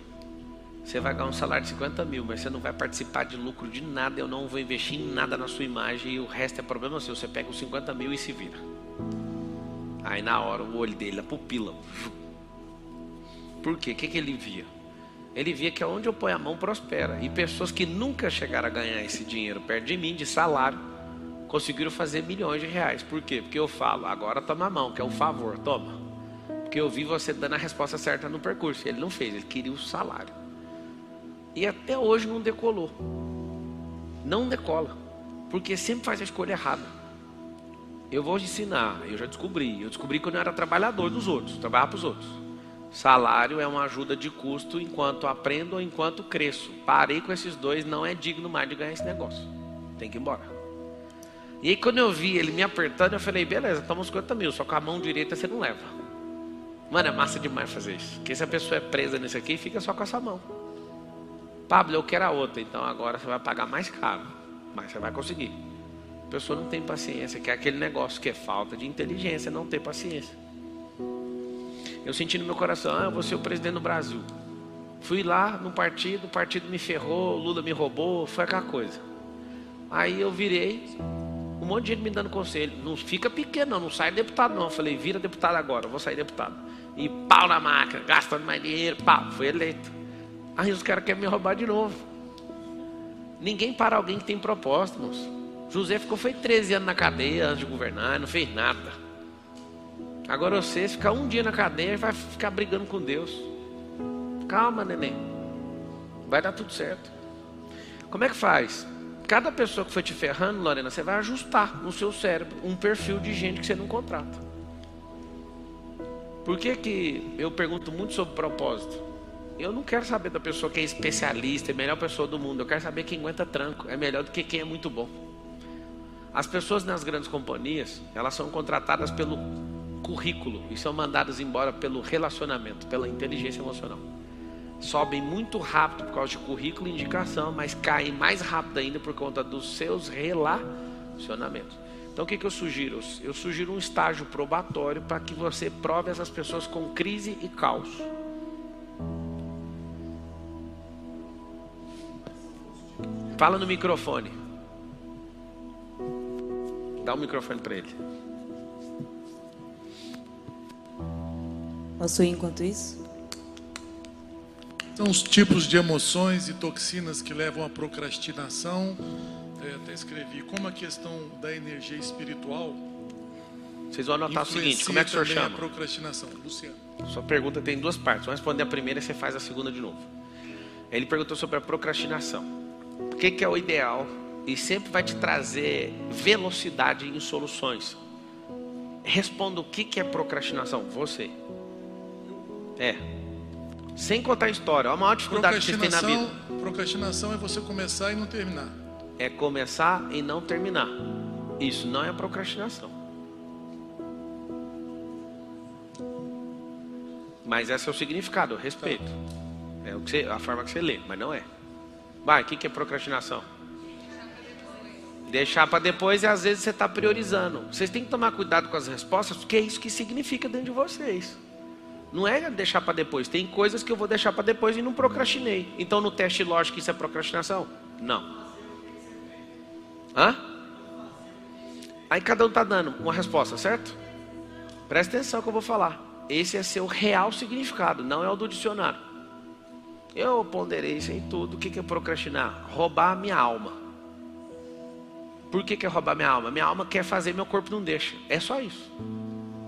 Você vai ganhar um salário de 50 mil, mas você não vai participar de lucro de nada. Eu não vou investir em nada na sua imagem e o resto é problema seu. Você pega os 50 mil e se vira. Aí na hora o olho dele, a pupila. Por quê? O que, que ele via? Ele via que aonde eu ponho a mão prospera. E pessoas que nunca chegaram a ganhar esse dinheiro perto de mim, de salário, conseguiram fazer milhões de reais. Por quê? Porque eu falo, agora toma a mão, que é um favor, toma. Porque eu vi você dando a resposta certa no percurso. Ele não fez, ele queria o salário. E até hoje não decolou. Não decola. Porque sempre faz a escolha errada. Eu vou ensinar, eu já descobri. Eu descobri quando eu era trabalhador dos outros, trabalhava para os outros. Salário é uma ajuda de custo enquanto aprendo ou enquanto cresço. Parei com esses dois, não é digno mais de ganhar esse negócio. Tem que ir embora. E aí quando eu vi ele me apertando, eu falei, beleza, toma uns 50 mil, só com a mão direita você não leva. Mano, é massa demais fazer isso. Porque se a pessoa é presa nisso aqui, fica só com essa mão. Pablo, eu quero a outra, então agora você vai pagar mais caro. Mas você vai conseguir. A pessoa não tem paciência, que é aquele negócio que é falta de inteligência, não ter paciência. Eu senti no meu coração, ah, eu vou ser o presidente do Brasil. Fui lá no partido, o partido me ferrou, Lula me roubou, foi aquela coisa. Aí eu virei, um monte de gente me dando conselho. Não fica pequeno, não, não sai deputado, não. Eu falei, vira deputado agora, vou sair deputado. E pau na máquina, gastando mais dinheiro, pau, fui eleito. Aí os caras querem me roubar de novo. Ninguém para alguém que tem propósito, moço. José ficou foi 13 anos na cadeia antes de governar, não fez nada. Agora você ficar um dia na cadeia vai ficar brigando com Deus. Calma, neném. Vai dar tudo certo. Como é que faz? Cada pessoa que foi te ferrando, Lorena, você vai ajustar no seu cérebro um perfil de gente que você não contrata. Por que, que eu pergunto muito sobre propósito? Eu não quero saber da pessoa que é especialista, é a melhor pessoa do mundo. Eu quero saber quem aguenta tranco. É melhor do que quem é muito bom. As pessoas nas grandes companhias, elas são contratadas pelo currículo e são mandadas embora pelo relacionamento, pela inteligência emocional. Sobem muito rápido por causa de currículo e indicação, mas caem mais rápido ainda por conta dos seus relacionamentos. Então o que, que eu sugiro? Eu sugiro um estágio probatório para que você prove essas pessoas com crise e caos. Fala no microfone. Dá o um microfone para ele. Posso ir enquanto isso? São os tipos de emoções e toxinas que levam à procrastinação. É, até escrevi como a questão da energia espiritual. Vocês vão anotar o seguinte: como é que o senhor chama? A procrastinação. Luciano. Sua pergunta tem duas partes. Vamos responder a primeira e você faz a segunda de novo. Ele perguntou sobre a procrastinação. O que, que é o ideal? E sempre vai te trazer velocidade em soluções. Responda o que, que é procrastinação. Você. É. Sem contar a história. Olha a maior dificuldade que têm na vida. Procrastinação, é você começar e não terminar. É começar e não terminar. Isso não é procrastinação. Mas esse é o significado, eu respeito. É o que você, a forma que você lê, mas não é. Vai, o que, que é procrastinação? Deixar para depois e às vezes você está priorizando. Vocês têm que tomar cuidado com as respostas, porque é isso que significa dentro de vocês. Não é deixar para depois. Tem coisas que eu vou deixar para depois e não procrastinei. Então no teste lógico isso é procrastinação? Não. Hã? Aí cada um está dando uma resposta, certo? Presta atenção que eu vou falar. Esse é seu real significado, não é o do dicionário. Eu ponderei isso em tudo. O que é procrastinar? Roubar a minha alma. Por que, é roubar minha alma? Minha alma quer fazer, meu corpo não deixa. É só isso.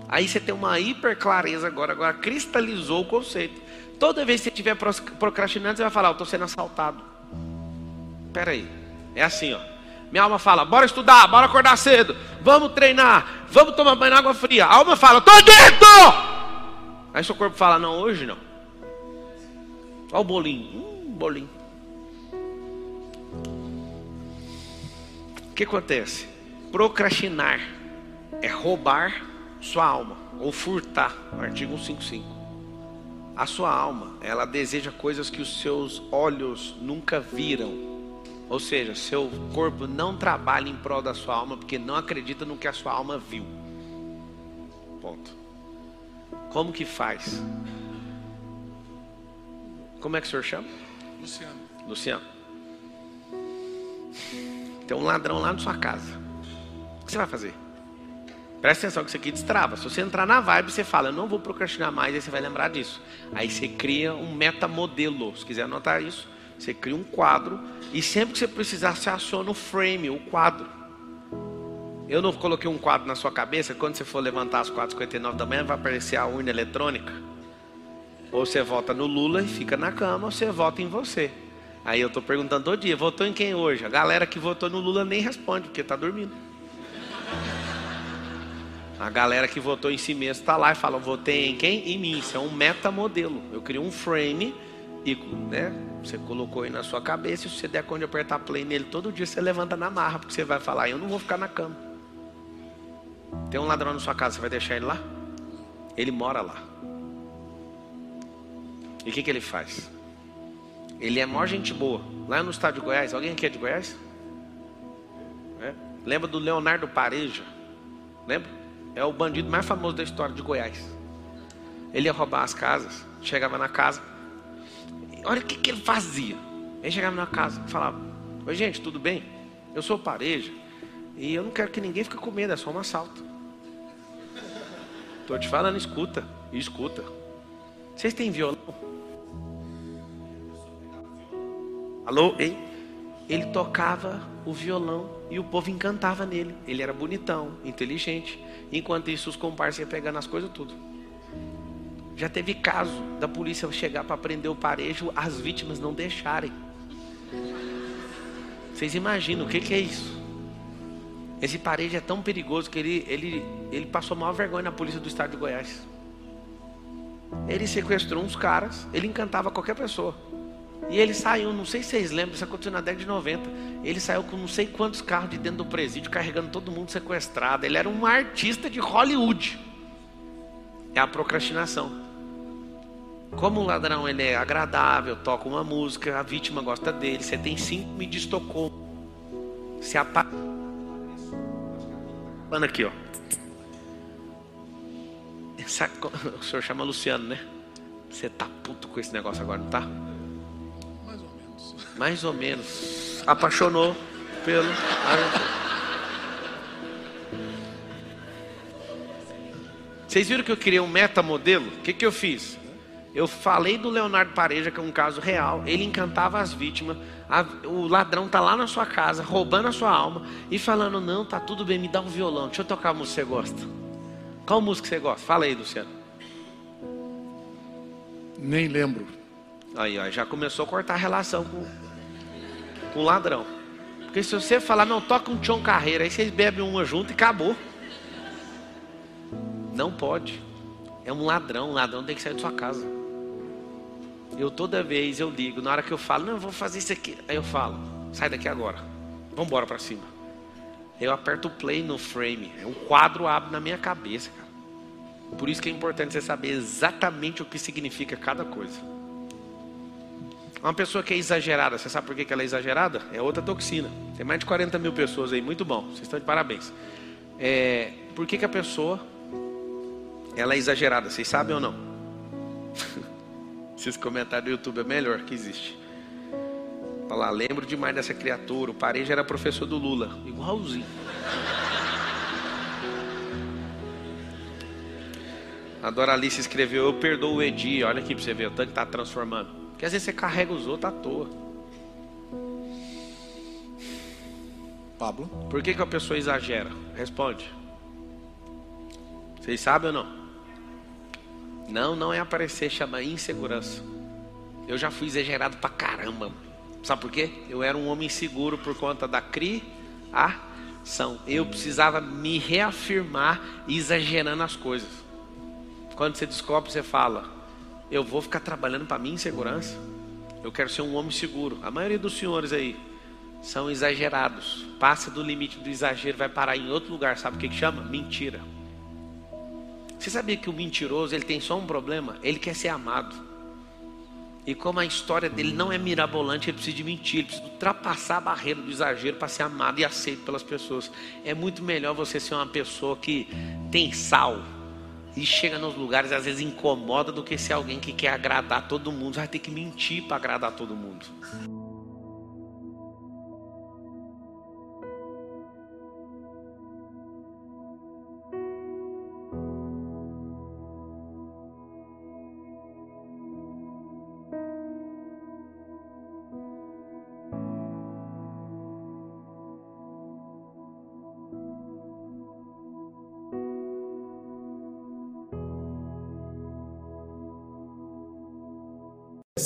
Aí você tem uma hiper clareza agora, agora cristalizou o conceito. Toda vez que você estiver procrastinando, você vai falar, eu estou sendo assaltado. Espera aí. É assim, ó. Minha alma fala, bora estudar, bora acordar cedo, vamos treinar, vamos tomar banho na água fria. A alma fala, tô dentro! Aí seu corpo fala, não, hoje não. Olha o bolinho. Hum, bolinho. O que acontece? Procrastinar é roubar sua alma ou furtar, artigo 155. A sua alma, ela deseja coisas que os seus olhos nunca viram. Ou seja, seu corpo não trabalha em prol da sua alma porque não acredita no que a sua alma viu. Ponto. Como que faz? Como é que o senhor chama? Luciano. Luciano. Tem um ladrão lá na sua casa. O que você vai fazer? Presta atenção que isso aqui destrava. Se você entrar na vibe, você fala, eu não vou procrastinar mais, aí você vai lembrar disso. Aí você cria um metamodelo. Se quiser anotar isso, você cria um quadro e sempre que você precisar, você aciona o frame, o quadro. Eu não coloquei um quadro na sua cabeça, quando você for levantar às 4h59 da manhã, vai aparecer a urna eletrônica. Ou você vota no Lula e fica na cama, ou você vota em você. Aí eu estou perguntando todo dia, votou em quem hoje? A galera que votou no Lula nem responde, porque está dormindo. A galera que votou em si mesmo está lá e fala, votei em quem? Em mim. Isso é um metamodelo. Eu criei um frame e né, você colocou aí na sua cabeça. E se você der de apertar play nele todo dia, você levanta na marra, porque você vai falar, eu não vou ficar na cama. Tem um ladrão na sua casa, você vai deixar ele lá? Ele mora lá. E o que, que ele faz? Ele é maior gente boa. Lá no estado de Goiás, alguém aqui é de Goiás? É? Lembra do Leonardo Pareja? Lembra? É o bandido mais famoso da história de Goiás. Ele ia roubar as casas, chegava na casa. Olha o que, que ele fazia. Ele chegava na casa e falava: Oi, gente, tudo bem? Eu sou o Pareja. E eu não quero que ninguém fique com medo, é só um assalto. Estou te falando, escuta. Escuta. Vocês têm violão? Alô? Ei? Ele tocava o violão e o povo encantava nele. Ele era bonitão, inteligente. Enquanto isso, os comparsas iam pegando as coisas tudo. Já teve caso da polícia chegar para prender o parejo, as vítimas não deixarem. Vocês imaginam o que, que é isso? Esse parejo é tão perigoso que ele, ele, ele passou maior vergonha na polícia do estado de Goiás. Ele sequestrou uns caras, ele encantava qualquer pessoa. E ele saiu, não sei se vocês lembram, isso aconteceu na década de 90. Ele saiu com não sei quantos carros de dentro do presídio, carregando todo mundo sequestrado. Ele era um artista de Hollywood. É a procrastinação. Como o ladrão ele é agradável, toca uma música, a vítima gosta dele, você tem síndrome de Estocolmo. Se apaga. Aqui, ó. Essa... [laughs] O senhor chama Luciano, né? Você tá puto com esse negócio agora, não tá? Mais ou menos. Apaixonou pelo. Vocês viram que eu criei um metamodelo? O que, que eu fiz? Eu falei do Leonardo Pareja, que é um caso real. Ele encantava as vítimas. A, o ladrão tá lá na sua casa, roubando a sua alma e falando: Não, tá tudo bem, me dá um violão. Deixa eu tocar a música que você gosta. Qual música você gosta? Fala aí, Luciano. Nem lembro. Aí, ó, já começou a cortar a relação com, com o ladrão. Porque se você falar, não, toca um Tchon Carreira, aí vocês bebem uma junto e acabou. Não pode. É um ladrão, um ladrão tem que sair de sua casa. Eu toda vez eu ligo, na hora que eu falo, não, eu vou fazer isso aqui. Aí eu falo, sai daqui agora. Vamos embora para cima. Eu aperto o play no frame. O quadro abre na minha cabeça, cara. Por isso que é importante você saber exatamente o que significa cada coisa. Uma pessoa que é exagerada, você sabe por que ela é exagerada? É outra toxina. Tem mais de 40 mil pessoas aí, muito bom. Vocês estão de parabéns. É, por que, que a pessoa ela é exagerada? Vocês sabem ou não? [laughs] Esses comentários do YouTube é melhor que existe. Olha lá, lembro demais dessa criatura. O Pareja era professor do Lula. Igualzinho. A Doralice escreveu: Eu perdoo o Edi. Olha aqui para você ver o tanto que está transformando. Porque às vezes você carrega os outros à toa. Pablo? Por que, que a pessoa exagera? Responde. Vocês sabem ou não? Não, não é aparecer, chama insegurança. Eu já fui exagerado pra caramba. Sabe por quê? Eu era um homem inseguro por conta da criação. Eu precisava me reafirmar exagerando as coisas. Quando você descobre, você fala: Eu vou ficar trabalhando para minha insegurança. Eu quero ser um homem seguro. A maioria dos senhores aí são exagerados. Passa do limite do exagero, vai parar em outro lugar. Sabe o que, que chama? Mentira. Você sabia que o mentiroso ele tem só um problema? Ele quer ser amado. E como a história dele não é mirabolante, ele precisa de mentir, ele precisa ultrapassar a barreira do exagero para ser amado e aceito pelas pessoas. É muito melhor você ser uma pessoa que tem sal e chega nos lugares às vezes incomoda do que ser alguém que quer agradar todo mundo, vai ter que mentir para agradar todo mundo.